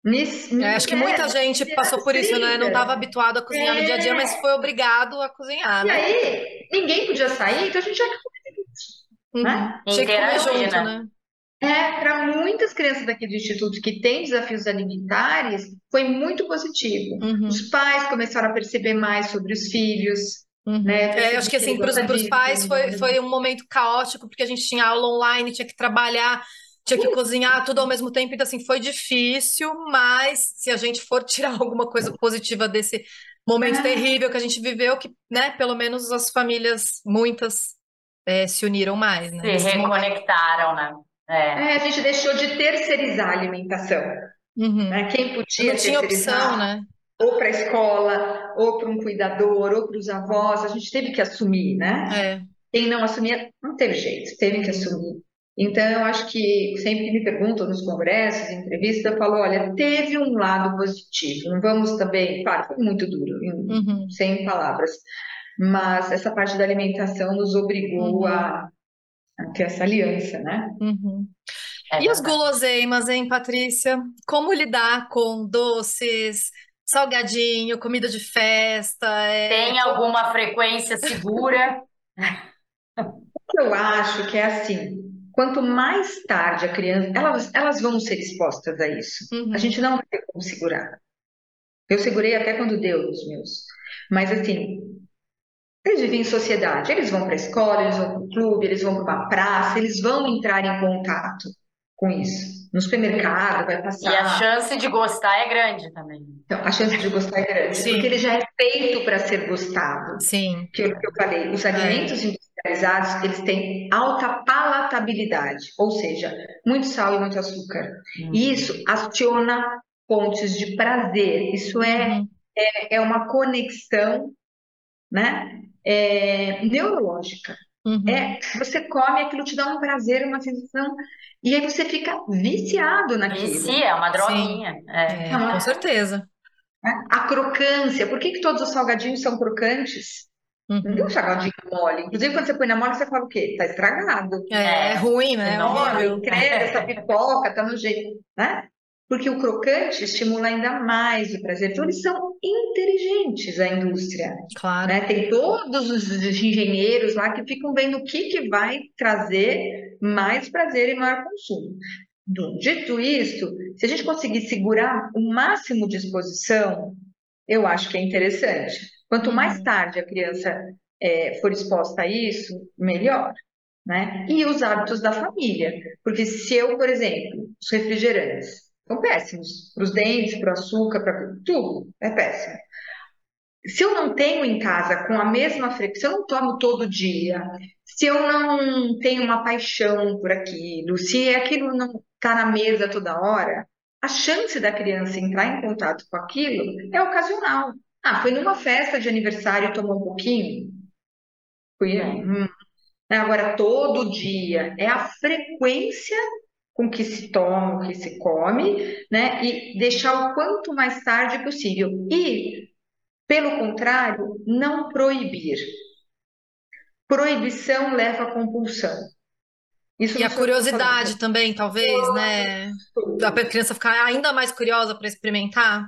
Nesse, É, acho que muita gente passou por isso, né? Não estava habituado a cozinhar no dia a dia, mas foi obrigado a cozinhar, E né? aí, ninguém podia sair, então a gente tinha que Uhum. né? Tinha que comer Interagir, junto, né? né? É, para muitas crianças daqui do Instituto que têm desafios alimentares, foi muito positivo. Uhum. Os pais começaram a perceber mais sobre os filhos, Uhum. né? É, acho que assim, para os pais foi, foi um momento caótico, porque a gente tinha aula online, tinha que trabalhar, tinha que cozinhar tudo ao mesmo tempo, então assim, foi difícil, mas se a gente for tirar alguma coisa positiva desse momento Ah. terrível que a gente viveu, que, né, pelo menos as famílias, muitas, é, se uniram mais, né? Se reconectaram, né? É. É, a gente deixou de terceirizar a alimentação. Uhum. né? Quem podia Não tinha terceirizar, opção, né? ou para a escola, ou para um cuidador, ou para os avós, a gente teve que assumir, né? É. Quem não assumia, não teve jeito, teve que assumir. Então, eu acho que sempre que me perguntam nos congressos, em entrevistas, eu falo, olha, teve um lado positivo, não vamos também, claro, foi muito duro, em- Uhum. sem palavras, mas essa parte da alimentação nos obrigou Uhum. a, a ter essa aliança, né? Uhum. É E as verdade. guloseimas, hein, Patrícia? Como lidar com doces, salgadinho, comida de festa? é, Tem alguma frequência segura? O que eu acho que é assim, quanto mais tarde a criança, elas, elas vão ser expostas a isso. Uhum. A gente não vai ter como segurar. Eu segurei até quando deu os meus. Mas assim, eles vivem em sociedade, eles vão para a escola, eles vão para o clube, eles vão para uma praça, eles vão entrar em contato com isso. No supermercado, vai E a passar. chance de gostar é grande também. Então, a chance de gostar é grande, Sim. porque ele já é feito para ser gostado. Sim. que eu, que eu falei, os alimentos industrializados, eles têm alta palatabilidade, ou seja, muito sal e muito açúcar. E isso aciona pontes de prazer. Isso é, Uhum. é uma conexão, né? É, neurológica. Uhum. É, você come, aquilo te dá um prazer, uma sensação, e aí você fica viciado naquilo. Vicia, é uma droguinha. É. É, com certeza. né? A crocância, por que que todos os salgadinhos são crocantes? Não tem Uhum. um salgadinho mole. Inclusive, quando você põe na mole, você fala o quê? Tá estragado. É, é ruim, né? É. Olha, credo, essa pipoca tá no jeito, né? Porque o crocante estimula ainda mais o prazer. Então, eles são inteligentes, a indústria. Claro. Né? Tem todos os engenheiros lá que ficam vendo o que, que vai trazer mais prazer e maior consumo. Dito isso, se a gente conseguir segurar o máximo de exposição, eu acho que é interessante. Quanto mais uhum. tarde a criança é, for exposta a isso, melhor. Né? E os hábitos da família. Porque se eu, por exemplo, os refrigerantes são péssimos para os dentes, para o açúcar, para tudo, é péssimo. Se eu não tenho em casa com a mesma frequência, se eu não tomo todo dia, se eu não tenho uma paixão por aquilo, se aquilo não está na mesa toda hora, a chance da criança entrar em contato com aquilo é ocasional. Ah, foi numa festa de aniversário, tomou um pouquinho? Fui, hum. Agora, todo dia, é a frequência com que se toma, que se come, né? E deixar o quanto mais tarde possível. E, pelo contrário, não proibir. Proibição leva à compulsão. Isso e a curiosidade também, talvez, né? A criança ficar ainda mais curiosa para experimentar.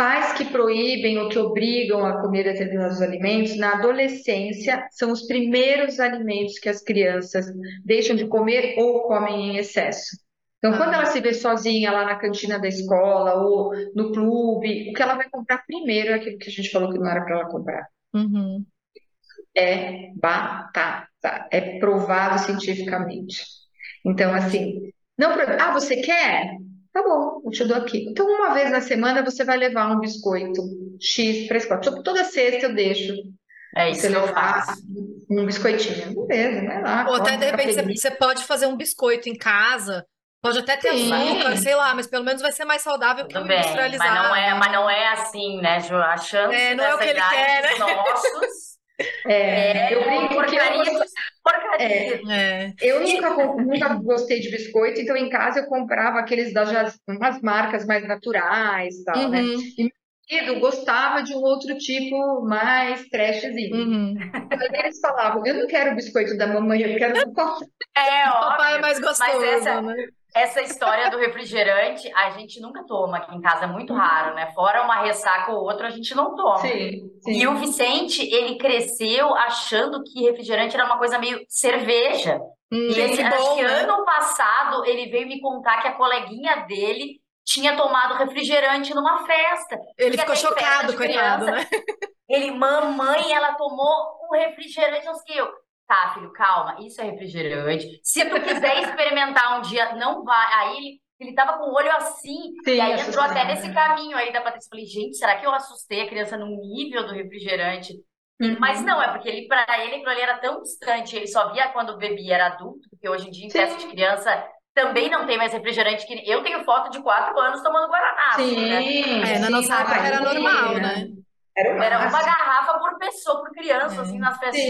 Pais que proíbem ou que obrigam a comer determinados alimentos, na adolescência, são os primeiros alimentos que as crianças deixam de comer ou comem em excesso. Então, ah. quando ela se vê sozinha lá na cantina da escola ou no clube, o que ela vai comprar primeiro é aquilo que a gente falou que não era para ela comprar. Uhum. É batata. É provado cientificamente. Então, assim, não. Ah, você quer? Tá bom, eu te dou aqui. Então, uma vez na semana você vai levar um biscoito X para a escola. Toda sexta eu deixo. É isso você que eu faço. Um biscoitinho. Beleza, vai lá. Ou até de repente você, você, pode fazer um biscoito em casa. Pode até ter Sim. açúcar, sei lá, mas pelo menos vai ser mais saudável que o industrializado. Mas não é, mas não é assim, né, Ju? A chance é, não é o que ele quer, né? nossos é, eu brinco que eu, porcaria. É, eu nunca, nunca gostei de biscoito, então em casa eu comprava aqueles das umas marcas mais naturais, tal, né? uhum. né? E meu gostava de um outro tipo mais trashzinho. Uhum. Aí eles falavam, eu não quero o biscoito da mamãe, eu quero do papai. É, o papai é mais gostoso, mas essa, né? Essa história do refrigerante, a gente nunca toma aqui em casa, é muito raro, né? Fora uma ressaca ou outra, a gente não toma. Sim, sim. E o Vicente, ele cresceu achando que refrigerante era uma coisa meio cerveja. Hum, e ele, bom, acho que né? ano passado, ele veio me contar que a coleguinha dele tinha tomado refrigerante numa festa. Ele ficou chocado, coitado, né? Ele, mamãe, ela tomou um refrigerante, não sei o que. Tá, filho, calma, isso é refrigerante. Se tu quiser experimentar um dia, não vai. Aí ele, ele tava com o olho assim, Sim, e aí entrou até nesse caminho aí da Patrícia. Falei, gente, será que eu assustei a criança no nível do refrigerante? Uhum. Mas não, é porque ele, para ele, aquilo ali era tão distante, ele só via quando bebia era adulto, porque hoje em dia em festa de criança também não tem mais refrigerante que eu tenho foto de quatro anos tomando Guaraná. Sim, né? é, na nossa época era normal, né? Era uma, era uma garrafa por pessoa, por criança, é. assim, nas festas.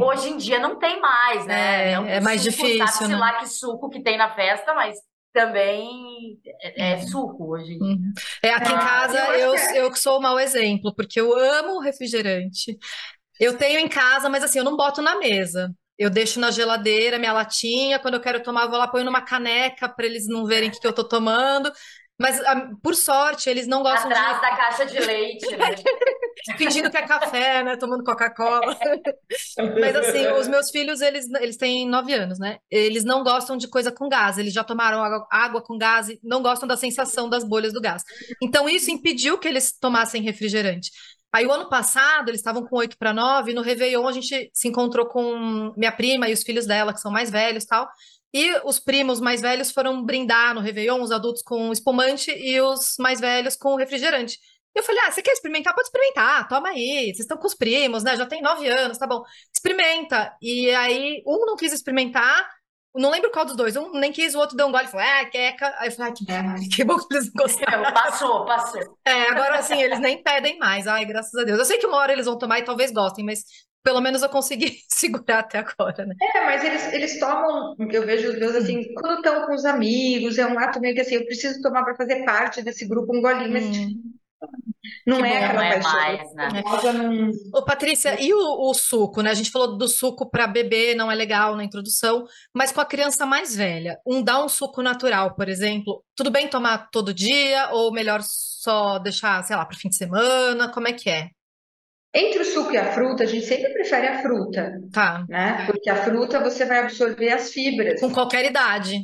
Hoje em dia não tem mais, né? É, é mais suco, difícil, sabe, né? lá que suco que tem na festa, mas também é, é suco hoje em dia. Uhum. É, aqui ah, em casa eu, eu, eu sou o mau exemplo, porque eu amo refrigerante. Eu tenho em casa, mas assim, eu não boto na mesa. Eu deixo na geladeira minha latinha, quando eu quero tomar, eu vou lá, ponho numa caneca para eles não verem o que, que eu tô tomando. Mas, ah, por sorte, eles não gostam Atrás de... da caixa de leite, né? Fingindo que é café, né? Tomando Coca-Cola. Mas, assim, os meus filhos, eles, eles têm nove anos, né? Eles não gostam de coisa com gás. Eles já tomaram água, água com gás e não gostam da sensação das bolhas do gás. Então, isso impediu que eles tomassem refrigerante. Aí, o ano passado, eles estavam com oito para nove. No Réveillon, a gente se encontrou com minha prima e os filhos dela, que são mais velhos tal. E os primos mais velhos foram brindar no Réveillon, os adultos com espumante e os mais velhos com refrigerante. Eu falei, ah, você quer experimentar? Pode experimentar, toma aí. Vocês estão com os primos, né? Já tem nove anos, tá bom. Experimenta. E aí, um não quis experimentar, não lembro qual dos dois. Um nem quis, o outro deu um gole e falou, ah, queca. Aí eu falei, ah, que, é. que bom que eles não gostaram. Passou, passou. É, agora assim, eles nem pedem mais. Ai, graças a Deus. Eu sei que uma hora eles vão tomar e talvez gostem, mas pelo menos eu consegui segurar até agora, né? É, mas eles, eles tomam, eu vejo os meus assim, quando estão com os amigos, é um ato meio que assim, eu preciso tomar para fazer parte desse grupo um golinho, hum. não que é bom, aquela não é paixão. mais, né? Ô, Patrícia, e o, o, suco, né? A gente falou do suco para bebê, não é legal na introdução, mas com a criança mais velha, um dá um suco natural, por exemplo, tudo bem tomar todo dia ou melhor só deixar, sei lá, para fim de semana? Como é que é? Entre o suco e a fruta, a gente sempre prefere a fruta. Tá. Né? Porque a fruta você vai absorver as fibras. Com qualquer idade,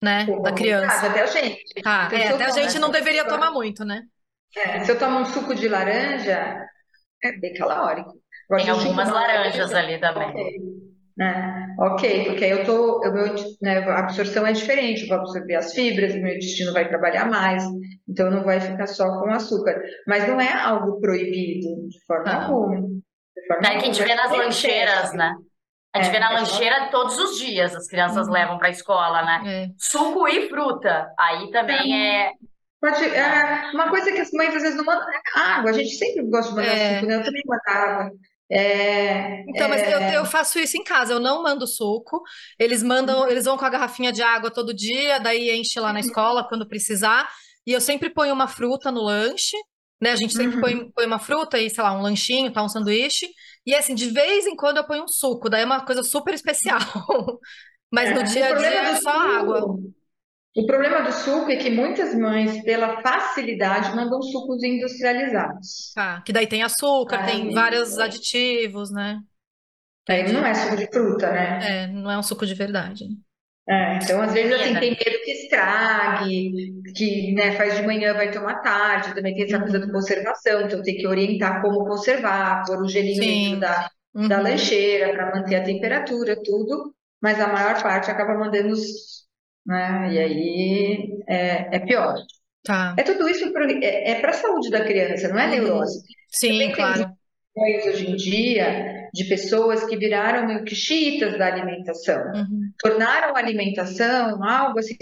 né? Com da criança. Idade, até a gente. Tá. Então, é, até a gente não deveria tomar muito, né? É, se eu tomo um suco de laranja, é bem calórico. Tem algumas laranjas ali também. Okay. É, ok, porque aí eu tô, o meu, né, a absorção é diferente, eu vou absorver as fibras, meu intestino vai trabalhar mais, então não vai ficar só com açúcar. Mas não é algo proibido de forma ah. alguma. De forma é que a gente vê nas lancheiras, né? A gente é, vê na lancheira todos os dias, as crianças uhum. levam para a escola, né? É. Suco e fruta. Aí também é. Pode, é, uma coisa que as mães às vezes não mandam é água. A gente sempre gosta de mandar é. suco, né? Eu também mandava. É, então, mas eu, é. eu, faço isso em casa, eu não mando suco. Eles mandam, eles vão com a garrafinha de água todo dia, daí enche lá na uhum. escola quando precisar. E eu sempre ponho uma fruta no lanche, né? A gente sempre uhum. põe, põe, uma fruta e, sei lá, um lanchinho, tá, um sanduíche. E assim, de vez em quando eu ponho um suco, daí é uma coisa super especial. mas é, no dia a dia é só água. O problema do suco é que muitas mães, pela facilidade, mandam sucos industrializados. Ah, que daí tem açúcar, tem vários aditivos, né? Aí não é suco de fruta, né? É, não é um suco de verdade. É, então, às vezes, assim, tem medo que estrague, que né, faz de manhã, vai tomar tarde, também tem essa coisa de conservação, então tem que orientar como conservar, pôr o gelinho Sim. dentro da, uhum. da lancheira para manter a temperatura, tudo, mas a maior parte acaba mandando os né? E aí é, é pior. Tá. É tudo isso pro, é, é para a saúde da criança, não é uhum. neurose. Sim, claro. Tem hoje em dia de pessoas que viraram meio que chiitas da alimentação, uhum. tornaram a alimentação algo assim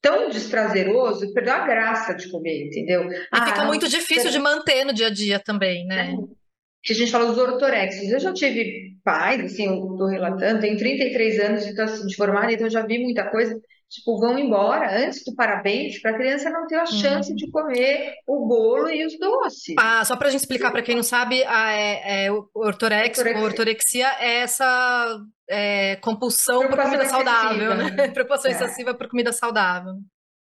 tão desprazeroso perdeu a graça de comer, entendeu? E ah, fica muito difícil de manter no dia a dia também, né? É que a gente fala dos ortorexos. Eu já tive pais, assim, eu estou relatando, tenho 33 anos de, assim, de formada, então já vi muita coisa tipo, vão embora antes do parabéns para a criança não ter a chance uhum. de comer o bolo e os doces. Ah, só para a gente explicar para quem não sabe, a, é, é, o ortorex, ortorexia. ortorexia é essa é, compulsão por comida saudável, né? Preocupação é. excessiva por comida saudável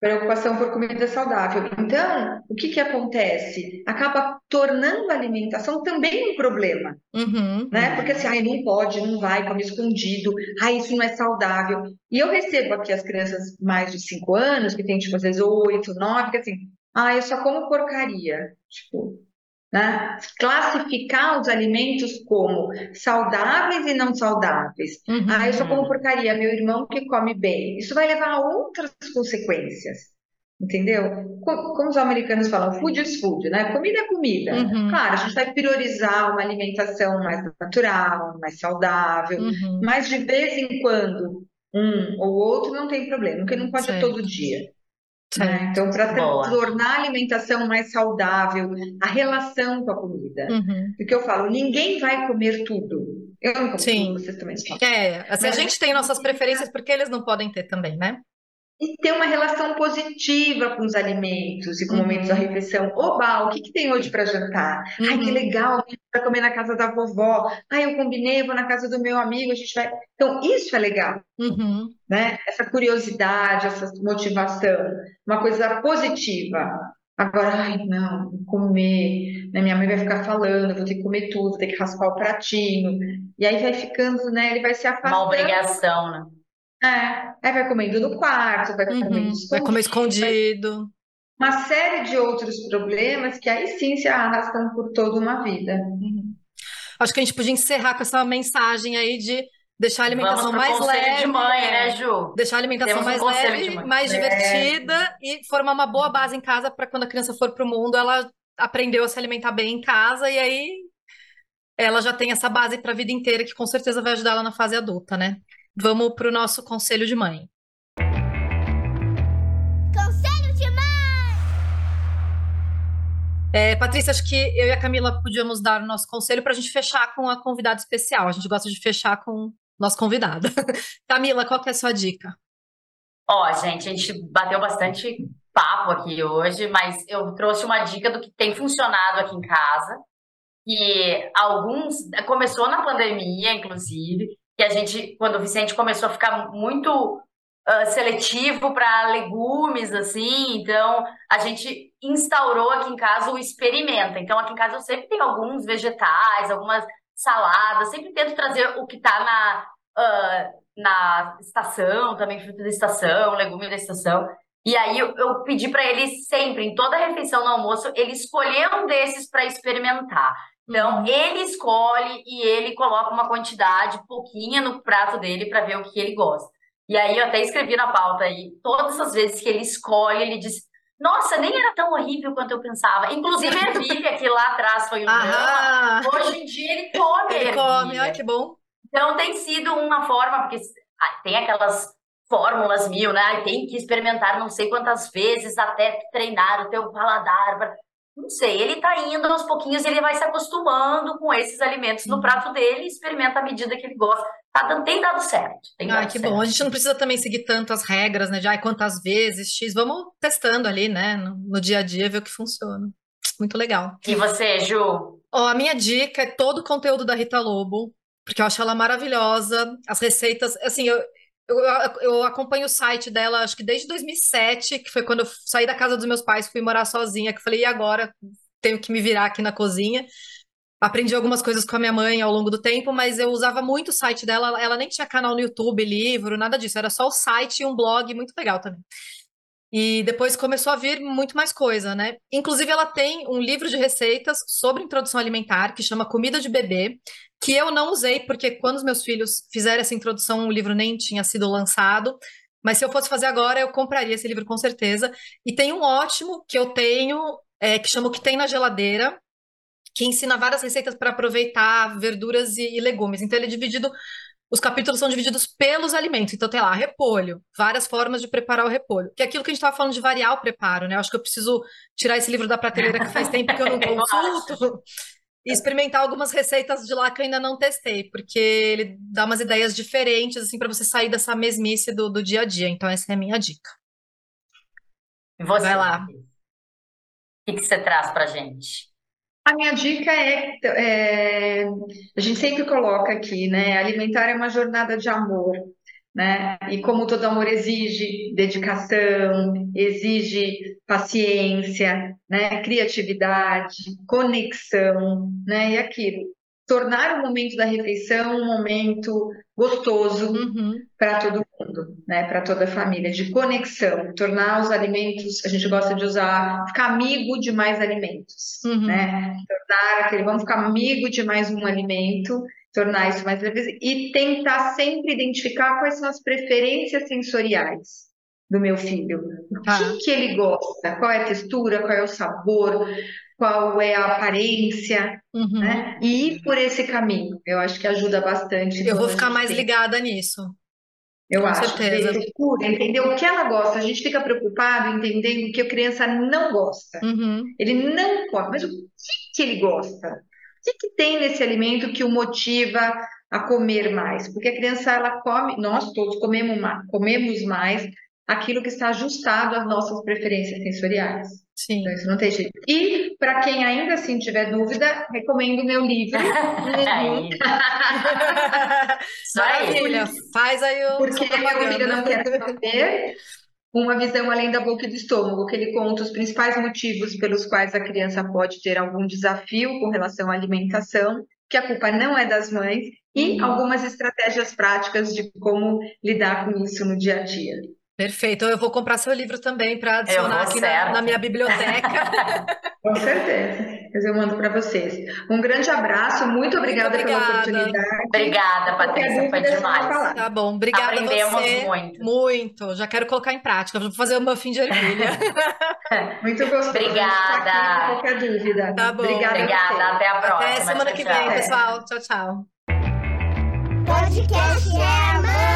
preocupação por comida saudável. Então, o que, que acontece? Acaba tornando a alimentação também um problema, uhum. né? Porque assim, ai, não pode, não vai, come escondido, ai, isso não é saudável. E eu recebo aqui as crianças mais de 5 anos, que tem, tipo, às vezes 8, 9, que assim, ah, eu só como porcaria. Tipo, né? Classificar os alimentos como saudáveis e não saudáveis. Uhum. Ah, eu só como porcaria, meu irmão que come bem. Isso vai levar a outras consequências. Entendeu? Como os americanos falam, food is food, né? Comida é comida. Uhum. Claro, a gente vai priorizar uma alimentação mais natural, mais saudável, uhum. mas de vez em quando um ou outro não tem problema, porque não pode certo. todo dia. Né? Então, para tornar a alimentação mais saudável, a relação com a comida. Uhum. Porque eu falo, ninguém vai comer tudo. Eu não como Sim. tudo, vocês também falam. É, assim, Mas, a gente tem nossas preferências porque eles não podem ter também, né? E ter uma relação positiva com os alimentos e com uhum. momentos da refeição. Oba, o que, que tem hoje para jantar? Uhum. Ai, que uhum. legal, vai comer na casa da vovó. Ai, eu combinei, vou na casa do meu amigo, a gente vai. Então, isso é legal, uhum. né? Essa curiosidade, essa motivação, uma coisa positiva. Agora, ai, não, vou comer, né? minha mãe vai ficar falando, vou ter que comer tudo, vou ter que raspar o pratinho. E aí vai ficando, né? Ele vai se afastando. Uma obrigação, né? É, aí vai comendo no quarto, vai uhum, comendo escondido. Vai comer escondido. Uma série de outros problemas que aí sim se arrastam por toda uma vida. Uhum. Acho que a gente podia encerrar com essa mensagem aí de deixar a alimentação mais leve. de mãe, né, Ju? Deixar a alimentação mais leve, mais é. divertida e formar uma boa base em casa para quando a criança for para o mundo, ela aprendeu a se alimentar bem em casa e aí ela já tem essa base para a vida inteira que com certeza vai ajudar ela na fase adulta, né? Vamos para o nosso conselho de mãe. Conselho de mãe! É, Patrícia, acho que eu e a Camila podíamos dar o nosso conselho para a gente fechar com a convidada especial. A gente gosta de fechar com nosso convidado. Camila, qual que é a sua dica? Ó, gente, a gente bateu bastante papo aqui hoje, mas eu trouxe uma dica do que tem funcionado aqui em casa. Que alguns. Começou na pandemia, inclusive, que a gente, quando o Vicente começou a ficar muito uh, seletivo para legumes, assim, então a gente instaurou aqui em casa o experimenta. Então, aqui em casa eu sempre tenho alguns vegetais, algumas saladas, sempre tento trazer o que está na. Uh, na estação, também fruta da estação, legume da estação. E aí eu, eu pedi para ele sempre, em toda refeição no almoço, ele escolher um desses para experimentar. Então, uhum. ele escolhe e ele coloca uma quantidade pouquinha no prato dele para ver o que ele gosta. E aí eu até escrevi na pauta aí, todas as vezes que ele escolhe, ele diz: Nossa, nem era tão horrível quanto eu pensava. Inclusive a ervilha, que lá atrás foi um drama, hoje em dia ele come. Ele come, olha que bom. Então tem sido uma forma, porque tem aquelas fórmulas mil, né? Tem que experimentar não sei quantas vezes até treinar o teu paladar. Não sei, ele tá indo aos pouquinhos, ele vai se acostumando com esses alimentos no uhum. prato dele e experimenta à medida que ele gosta. Tá tem dado certo. Tem ah, que certo. bom. A gente não precisa também seguir tantas regras, né? De ai, quantas vezes, X. Vamos testando ali, né? No, no dia a dia, ver o que funciona. Muito legal. E você, Ju? Ó, a minha dica é todo o conteúdo da Rita Lobo porque eu acho ela maravilhosa. As receitas, assim, eu, eu, eu, acompanho o site dela, acho que desde 2007, que foi quando eu saí da casa dos meus pais, fui morar sozinha, que falei, e agora? Tenho que me virar aqui na cozinha. Aprendi algumas coisas com a minha mãe ao longo do tempo, mas eu usava muito o site dela. Ela nem tinha canal no YouTube, livro, nada disso. Era só o site e um blog muito legal também. E depois começou a vir muito mais coisa, né? Inclusive, ela tem um livro de receitas sobre introdução alimentar que chama Comida de Bebê, que eu não usei, porque quando os meus filhos fizeram essa introdução, o livro nem tinha sido lançado. Mas se eu fosse fazer agora, eu compraria esse livro com certeza. E tem um ótimo que eu tenho, é, que chama O que tem na geladeira, que ensina várias receitas para aproveitar verduras e, e legumes. Então, ele é dividido os capítulos são divididos pelos alimentos. Então, tem lá, repolho, várias formas de preparar o repolho. Que é aquilo que a gente estava falando de variar o preparo, né? Eu acho que eu preciso tirar esse livro da prateleira que faz tempo que eu não consulto e experimentar algumas receitas de lá que eu ainda não testei, porque ele dá umas ideias diferentes, assim, para você sair dessa mesmice do, do dia a dia. Então, essa é a minha dica. Você, Vai lá. O que, que você traz para gente? A minha dica é, é, a gente sempre coloca aqui, né? Alimentar é uma jornada de amor, né? E como todo amor exige dedicação, exige paciência, né? Criatividade, conexão, né? E aquilo tornar o momento da refeição um momento gostoso uhum. para todo mundo, né, para toda a família, de conexão, tornar os alimentos, a gente gosta de usar, ficar amigo de mais alimentos, uhum. né, tornar aquele, vamos ficar amigo de mais um alimento, tornar isso mais leve e tentar sempre identificar quais são as preferências sensoriais do meu filho, o ah. que, que ele gosta, qual é a textura, qual é o sabor, qual é a aparência, uhum. né? E ir por esse caminho, eu acho que ajuda bastante. Eu vou ficar mais tem. ligada nisso. Eu Com acho. Certeza. Procura entender o que ela gosta. A gente fica preocupado entendendo o que a criança não gosta. Uhum. Ele não come, mas o que, que ele gosta? O que, que tem nesse alimento que o motiva a comer mais? Porque a criança ela come, nós todos comemos mais, comemos mais aquilo que está ajustado às nossas preferências sensoriais. Sim. Então, isso não tem jeito. E, para quem ainda assim tiver dúvida, recomendo o meu livro. Maravilha. Faz aí o. Porque a vida não quer saber. Uma visão além da boca e do estômago, que ele conta os principais motivos pelos quais a criança pode ter algum desafio com relação à alimentação, que a culpa não é das mães, e uhum. algumas estratégias práticas de como lidar com isso no dia a dia. Perfeito. Eu vou comprar seu livro também para adicionar aqui na, na, minha biblioteca. Com certeza. Mas eu mando para vocês. Um grande abraço, muito obrigada, muito obrigada. pela oportunidade. Obrigada, Patrícia, foi demais. Tá bom, obrigada Aprendemos você. muito. Muito. Já quero colocar em prática. Vou fazer o muffin de ervilha. muito gostoso. Obrigada. Qualquer dúvida. Tá bom. Obrigada. Obrigada. Até a próxima. Até semana tchau, que vem, tchau. pessoal. Tchau, tchau. Podcast